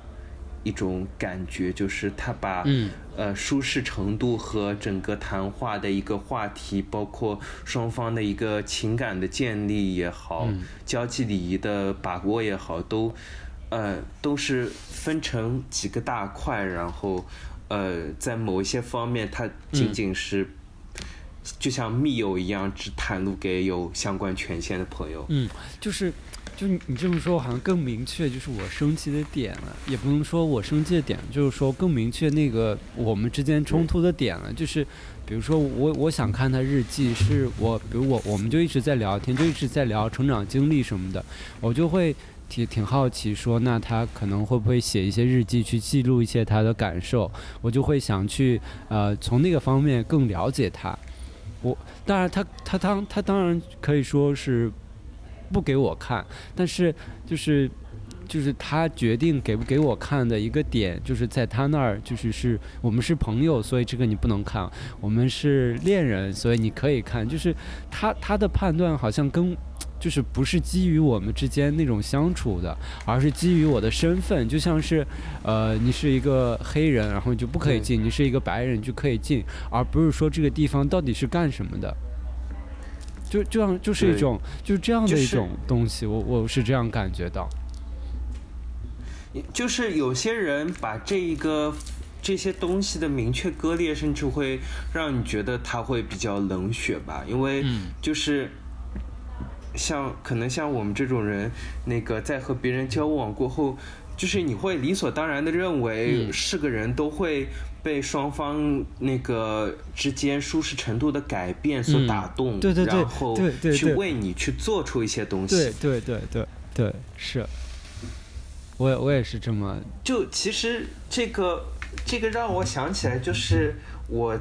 一种感觉，就是他把，嗯，呃，舒适程度和整个谈话的一个话题，包括双方的一个情感的建立也好，交际礼仪的把握也好，都，呃，都是分成几个大块，然后，呃，在某一些方面，它仅仅是。就像密友一样，只袒露给有相关权限的朋友。嗯，就是，就你你这么说，好像更明确，就是我生气的点了。也不能说我生气的点，就是说更明确那个我们之间冲突的点了。就是，比如说我我想看他日记，是我，比如我我们就一直在聊天，就一直在聊成长经历什么的，我就会挺挺好奇，说那他可能会不会写一些日记去记录一些他的感受？我就会想去呃从那个方面更了解他。我当然，他他当他当然可以说是不给我看，但是就是就是他决定给不给我看的一个点，就是在他那儿，就是是我们是朋友，所以这个你不能看；我们是恋人，所以你可以看。就是他他的判断好像跟。就是不是基于我们之间那种相处的，而是基于我的身份，就像是，呃，你是一个黑人，然后你就不可以进；你是一个白人就可以进，而不是说这个地方到底是干什么的。就这样，就是一种就是这样的一种东西，我我是这样感觉到。就是有些人把这一个这些东西的明确割裂，甚至会让你觉得他会比较冷血吧，因为就是。像可能像我们这种人，那个在和别人交往过后，就是你会理所当然的认为是个人都会被双方那个之间舒适程度的改变所打动，对对对，然后去为你去做出一些东西，对对对对对，是，我我也是这么，就其实这个这个让我想起来，就是我。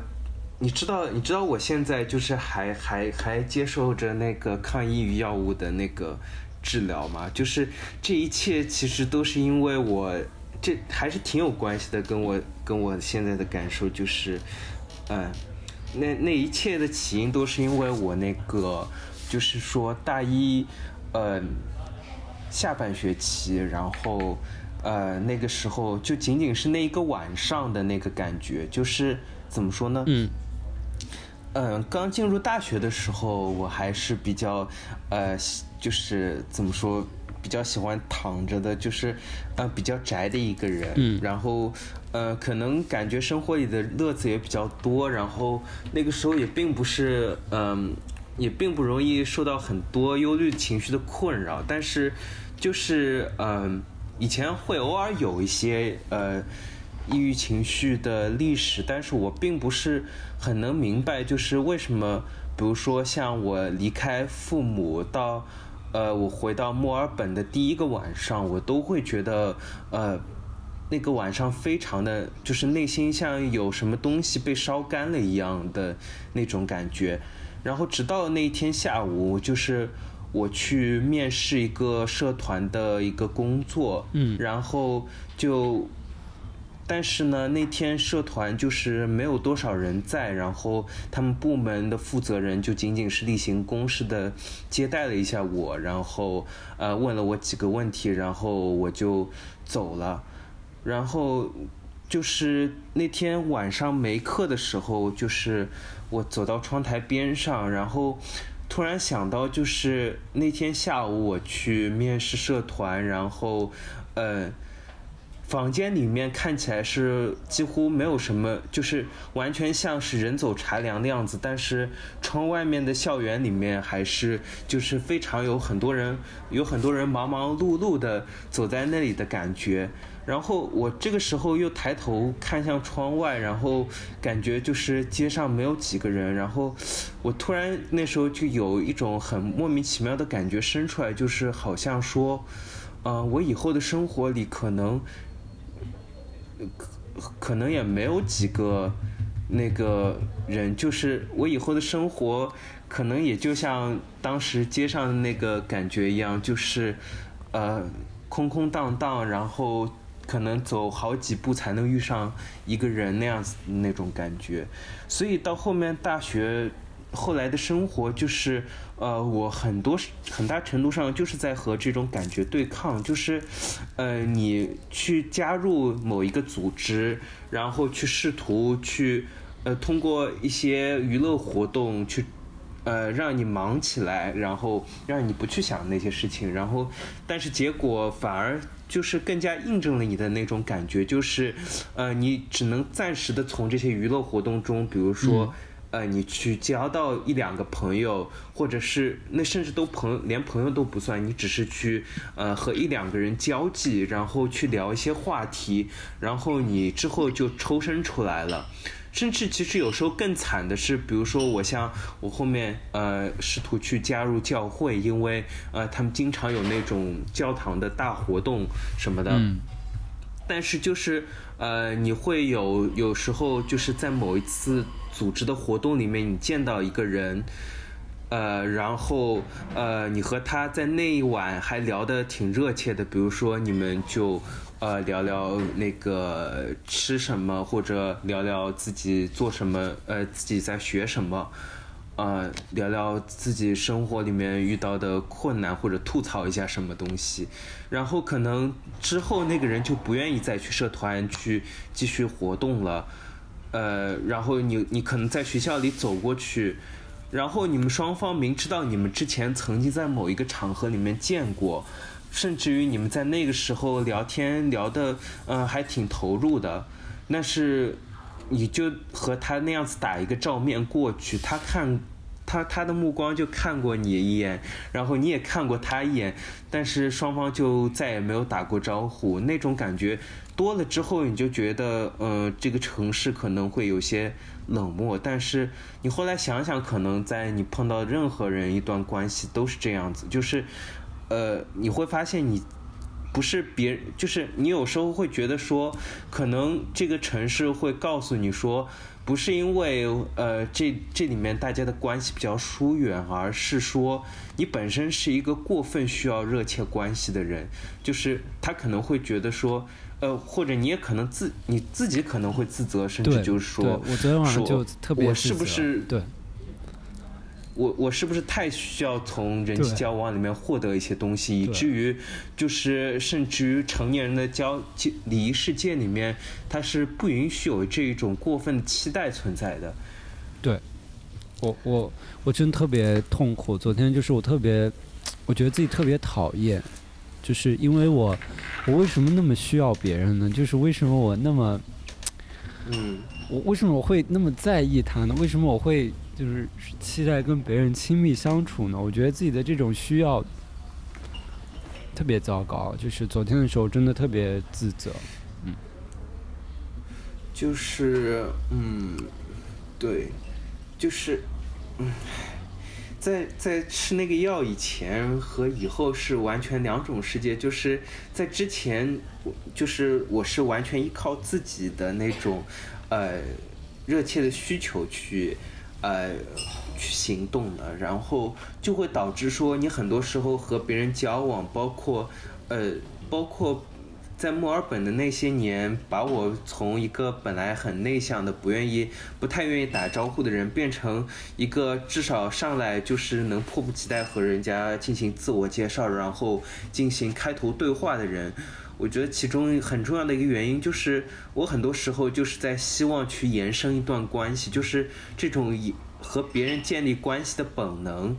你知道，你知道我现在就是还还还接受着那个抗抑郁药物的那个治疗吗？就是这一切其实都是因为我，这还是挺有关系的，跟我跟我现在的感受就是，嗯，那那一切的起因都是因为我那个，就是说大一，呃，下半学期，然后，呃，那个时候就仅仅是那一个晚上的那个感觉，就是怎么说呢？嗯。嗯，刚进入大学的时候，我还是比较，呃，就是怎么说，比较喜欢躺着的，就是呃比较宅的一个人。嗯。然后，呃，可能感觉生活里的乐子也比较多，然后那个时候也并不是，嗯，也并不容易受到很多忧虑情绪的困扰。但是，就是嗯，以前会偶尔有一些呃抑郁情绪的历史，但是我并不是很能明白，就是为什么，比如说像我离开父母到呃我回到墨尔本的第一个晚上，我都会觉得呃那个晚上非常的，就是内心像有什么东西被烧干了一样的那种感觉，然后直到那一天下午，就是。我去面试一个社团的一个工作，嗯，然后就，但是呢，那天社团就是没有多少人在，然后他们部门的负责人就仅仅是例行公事的接待了一下我，然后呃问了我几个问题，然后我就走了，然后就是那天晚上没课的时候，就是我走到窗台边上，然后。突然想到，就是那天下午我去面试社团，然后，呃，房间里面看起来是几乎没有什么，就是完全像是人走茶凉的样子。但是窗外面的校园里面还是就是非常有很多人，有很多人忙忙碌碌的走在那里的感觉。然后我这个时候又抬头看向窗外，然后感觉就是街上没有几个人，然后我突然那时候就有一种很莫名其妙的感觉生出来，就是好像说，呃，我以后的生活里可能，可能也没有几个那个人，就是我以后的生活可能也就像当时街上的那个感觉一样，就是呃空空荡荡，然后。可能走好几步才能遇上一个人那样子那种感觉，所以到后面大学后来的生活就是，呃，我很多很大程度上就是在和这种感觉对抗，就是，呃，你去加入某一个组织，然后去试图去，呃，通过一些娱乐活动去。呃，让你忙起来，然后让你不去想那些事情，然后，但是结果反而就是更加印证了你的那种感觉，就是，呃，你只能暂时的从这些娱乐活动中，比如说，呃，你去交到一两个朋友，或者是那甚至都朋连朋友都不算，你只是去呃和一两个人交际，然后去聊一些话题，然后你之后就抽身出来了。甚至其实有时候更惨的是，比如说我像我后面呃试图去加入教会，因为呃他们经常有那种教堂的大活动什么的。嗯。但是就是呃你会有有时候就是在某一次组织的活动里面，你见到一个人，呃然后呃你和他在那一晚还聊得挺热切的，比如说你们就。呃，聊聊那个吃什么，或者聊聊自己做什么，呃，自己在学什么，呃，聊聊自己生活里面遇到的困难，或者吐槽一下什么东西。然后可能之后那个人就不愿意再去社团去继续活动了，呃，然后你你可能在学校里走过去，然后你们双方明知道你们之前曾经在某一个场合里面见过。甚至于你们在那个时候聊天聊的，嗯，还挺投入的。那是，你就和他那样子打一个照面过去，他看，他他的目光就看过你一眼，然后你也看过他一眼，但是双方就再也没有打过招呼。那种感觉多了之后，你就觉得，呃，这个城市可能会有些冷漠。但是你后来想想，可能在你碰到任何人一段关系都是这样子，就是。呃，你会发现你不是别，就是你有时候会觉得说，可能这个城市会告诉你说，不是因为呃这这里面大家的关系比较疏远，而是说你本身是一个过分需要热切关系的人，就是他可能会觉得说，呃，或者你也可能自你自己可能会自责，甚至就是说，我昨天晚上就特别我是不是对？我我是不是太需要从人际交往里面获得一些东西，以至于就是甚至于成年人的交礼仪世界里面，它是不允许有这一种过分期待存在的。对，我我我真特别痛苦。昨天就是我特别，我觉得自己特别讨厌，就是因为我我为什么那么需要别人呢？就是为什么我那么，嗯，我为什么我会那么在意他呢？为什么我会？就是期待跟别人亲密相处呢。我觉得自己的这种需要，特别糟糕，就是昨天的时候真的特别自责，嗯，就是嗯，对，就是嗯。在在吃那个药以前和以后是完全两种世界。就是在之前，就是我是完全依靠自己的那种，呃，热切的需求去，呃，去行动的，然后就会导致说你很多时候和别人交往，包括，呃，包括。在墨尔本的那些年，把我从一个本来很内向的、不愿意、不太愿意打招呼的人，变成一个至少上来就是能迫不及待和人家进行自我介绍，然后进行开头对话的人。我觉得其中很重要的一个原因就是，我很多时候就是在希望去延伸一段关系，就是这种和别人建立关系的本能，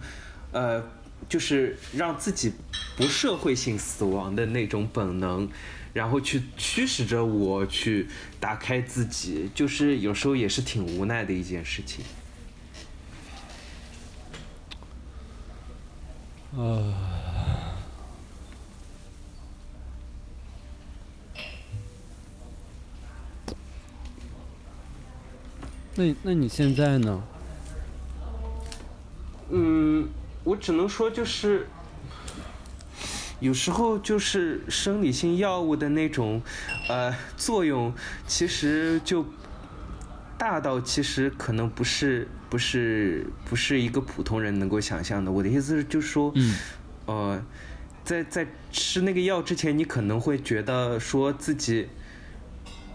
呃，就是让自己不社会性死亡的那种本能。然后去驱使着我去打开自己，就是有时候也是挺无奈的一件事情。呃，那那你现在呢？嗯，我只能说就是。有时候就是生理性药物的那种，呃，作用其实就大到其实可能不是不是不是一个普通人能够想象的。我的意思是，就是说，呃，在在吃那个药之前，你可能会觉得说自己，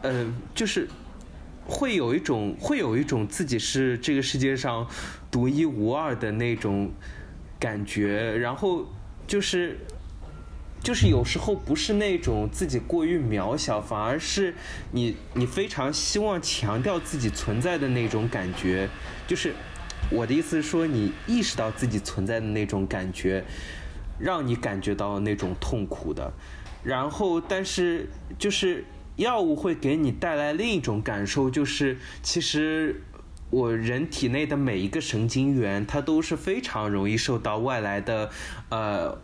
呃，就是会有一种会有一种自己是这个世界上独一无二的那种感觉，然后就是。就是有时候不是那种自己过于渺小，反而是你你非常希望强调自己存在的那种感觉。就是我的意思是说，你意识到自己存在的那种感觉，让你感觉到那种痛苦的。然后，但是就是药物会给你带来另一种感受，就是其实我人体内的每一个神经元，它都是非常容易受到外来的呃。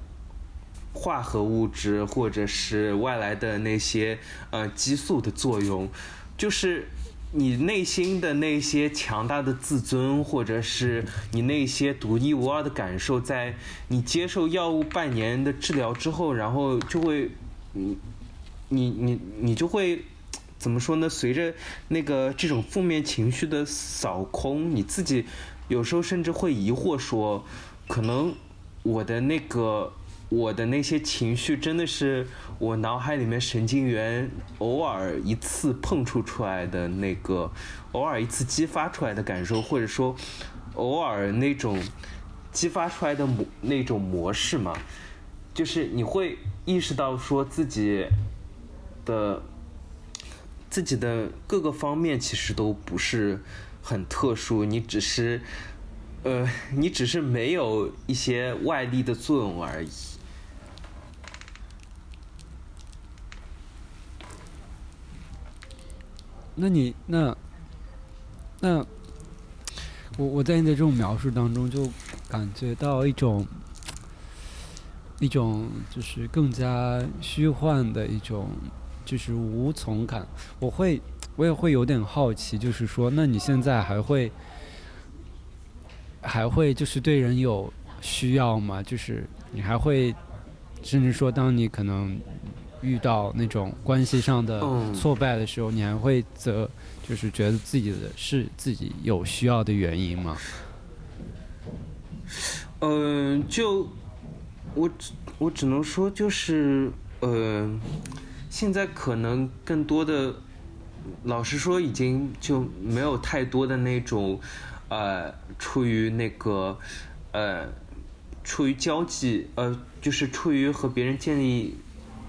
化合物质或者是外来的那些呃激素的作用，就是你内心的那些强大的自尊，或者是你那些独一无二的感受，在你接受药物半年的治疗之后，然后就会，嗯你你你就会怎么说呢？随着那个这种负面情绪的扫空，你自己有时候甚至会疑惑说，可能我的那个。我的那些情绪真的是我脑海里面神经元偶尔一次碰触出来的那个，偶尔一次激发出来的感受，或者说偶尔那种激发出来的模那种模式嘛，就是你会意识到说自己的自己的各个方面其实都不是很特殊，你只是呃，你只是没有一些外力的作用而已。那你那那我我在你的这种描述当中，就感觉到一种一种就是更加虚幻的一种就是无从感。我会我也会有点好奇，就是说，那你现在还会还会就是对人有需要吗？就是你还会甚至说，当你可能。遇到那种关系上的挫败的时候，你还会责，就是觉得自己的是自己有需要的原因吗？嗯，就我只我只能说，就是呃，现在可能更多的，老实说，已经就没有太多的那种呃，出于那个呃，出于交际呃，就是出于和别人建立。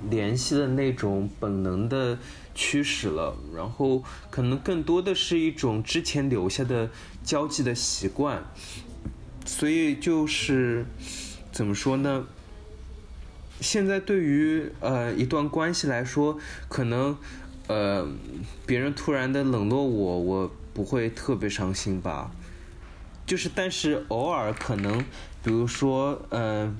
联系的那种本能的驱使了，然后可能更多的是一种之前留下的交际的习惯，所以就是怎么说呢？现在对于呃一段关系来说，可能呃别人突然的冷落我，我不会特别伤心吧。就是但是偶尔可能，比如说嗯。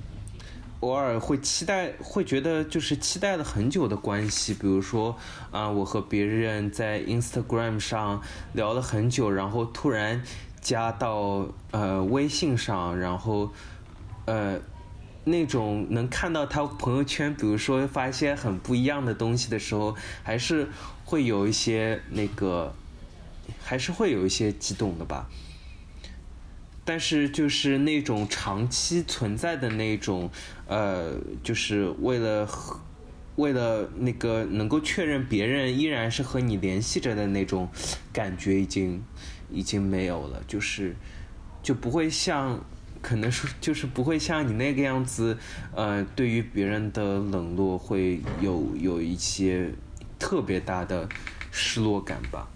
偶尔会期待，会觉得就是期待了很久的关系，比如说啊，我和别人在 Instagram 上聊了很久，然后突然加到呃微信上，然后呃那种能看到他朋友圈，比如说发一些很不一样的东西的时候，还是会有一些那个，还是会有一些激动的吧。但是就是那种长期存在的那种，呃，就是为了为了那个能够确认别人依然是和你联系着的那种感觉，已经已经没有了。就是就不会像，可能是就是不会像你那个样子，呃，对于别人的冷落会有有一些特别大的失落感吧。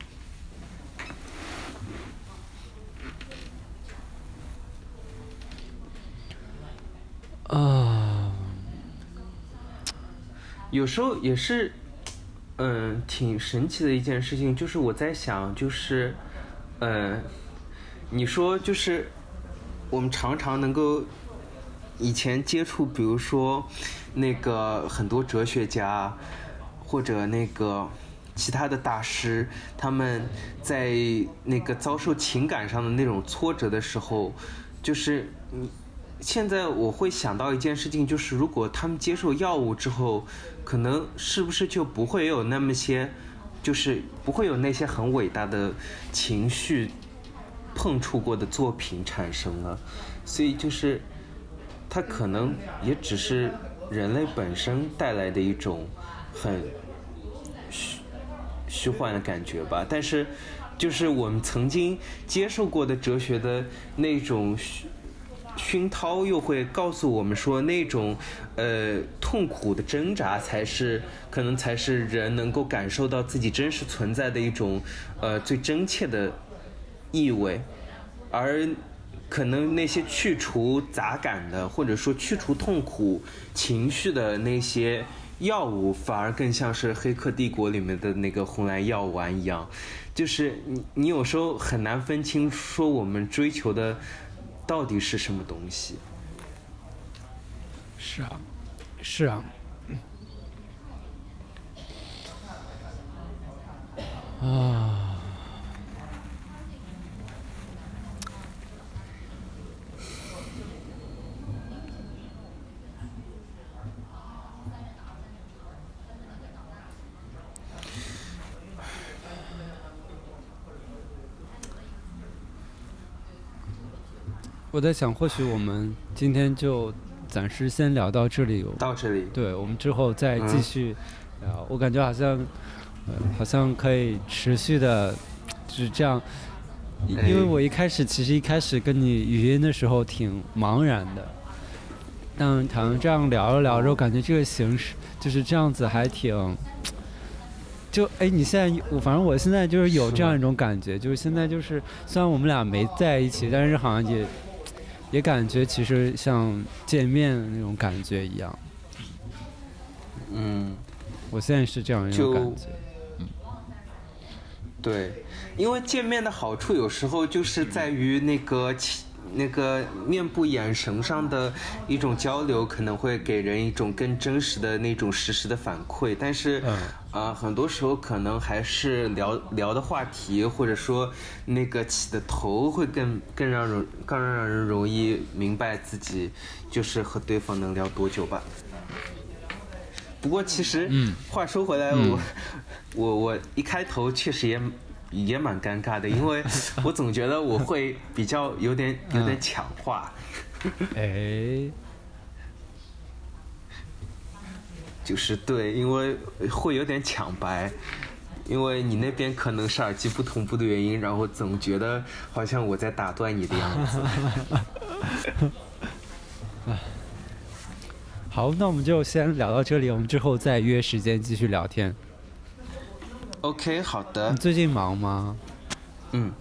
啊，有时候也是，嗯，挺神奇的一件事情，就是我在想，就是，嗯，你说就是我们常常能够以前接触，比如说那个很多哲学家或者那个其他的大师，他们在那个遭受情感上的那种挫折的时候，就是嗯。现在我会想到一件事情，就是如果他们接受药物之后，可能是不是就不会有那么些，就是不会有那些很伟大的情绪碰触过的作品产生了。所以就是，它可能也只是人类本身带来的一种很虚虚幻的感觉吧。但是，就是我们曾经接受过的哲学的那种熏。熏陶又会告诉我们说，那种，呃，痛苦的挣扎才是可能才是人能够感受到自己真实存在的一种，呃，最真切的意味，而可能那些去除杂感的，或者说去除痛苦情绪的那些药物，反而更像是《黑客帝国》里面的那个红蓝药丸一样，就是你你有时候很难分清说我们追求的。到底是什么东西？是啊，是啊，啊。我在想，或许我们今天就暂时先聊到这里。到这里。对，我们之后再继续聊。我感觉好像，好像可以持续的，就是这样。因为我一开始其实一开始跟你语音的时候挺茫然的，但好像这样聊着聊着，我感觉这个形式就是这样子，还挺。就哎，你现在我反正我现在就是有这样一种感觉，就是现在就是虽然我们俩没在一起，但是好像也。也感觉其实像见面那种感觉一样，嗯，我现在是这样一种感觉，嗯，对，因为见面的好处有时候就是在于那个。那个面部眼神上的一种交流，可能会给人一种更真实的那种实时的反馈。但是，啊，很多时候可能还是聊聊的话题，或者说那个起的头，会更更让人更让人容易明白自己就是和对方能聊多久吧。不过，其实话说回来，我我我一开头确实也。也蛮尴尬的，因为 我总觉得我会比较有点有点抢话，哎，就是对，因为会有点抢白，因为你那边可能是耳机不同步的原因，然后总觉得好像我在打断你的样子。好，那我们就先聊到这里，我们之后再约时间继续聊天。OK，好的。你最近忙吗？嗯，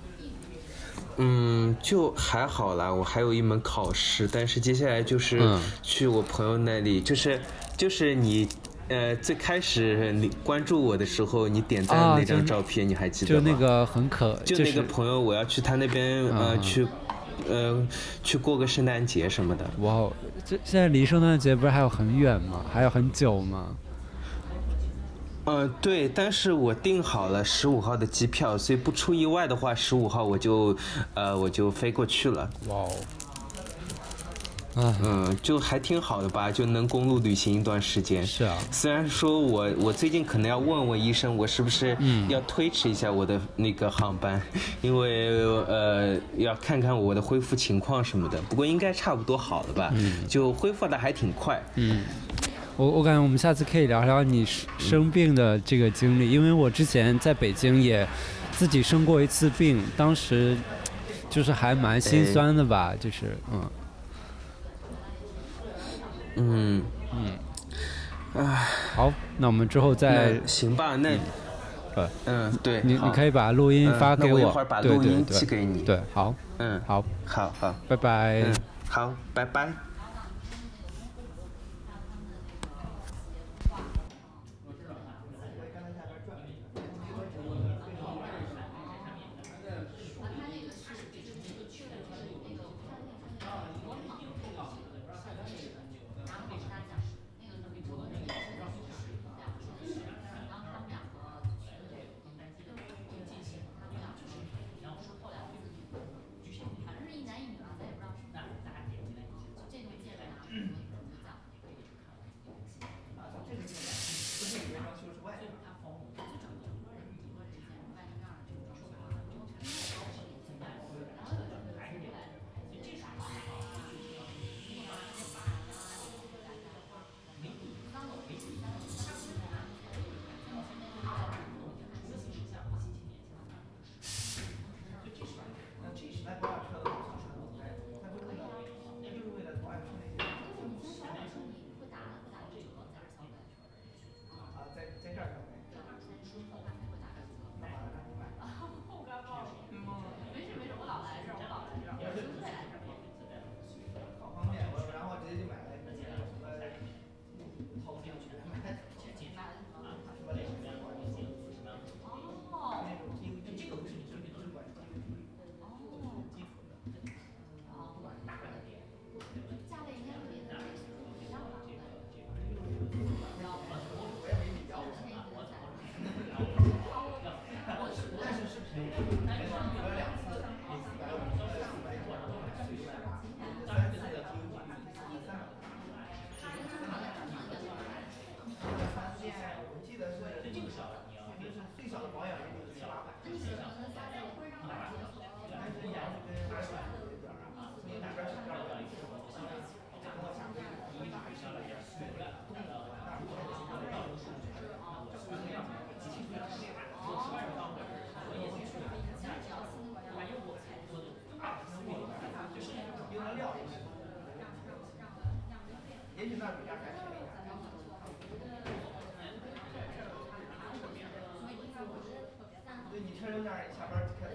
嗯，就还好啦。我还有一门考试，但是接下来就是去我朋友那里，就是就是你呃最开始你关注我的时候，你点赞的那张照片，你还记得吗？就那个很可，就那个朋友，我要去他那边呃去呃，去过个圣诞节什么的。哇，这现在离圣诞节不是还有很远吗？还有很久吗？嗯，对，但是我订好了十五号的机票，所以不出意外的话，十五号我就，呃，我就飞过去了。哇哦。嗯，就还挺好的吧，就能公路旅行一段时间。是啊，虽然说我我最近可能要问问医生，我是不是要推迟一下我的那个航班，因为呃要看看我的恢复情况什么的。不过应该差不多好了吧？嗯，就恢复的还挺快。嗯，我我感觉我们下次可以聊聊你生病的这个经历，因为我之前在北京也自己生过一次病，当时就是还蛮心酸的吧，就是嗯。嗯。嗯，唉，好，那我们之后再行吧，那呃嗯对，你你可以把录音发给我，一会儿把录音寄给你，对，好，嗯好，好好，拜拜，嗯好，拜拜。这儿下班就开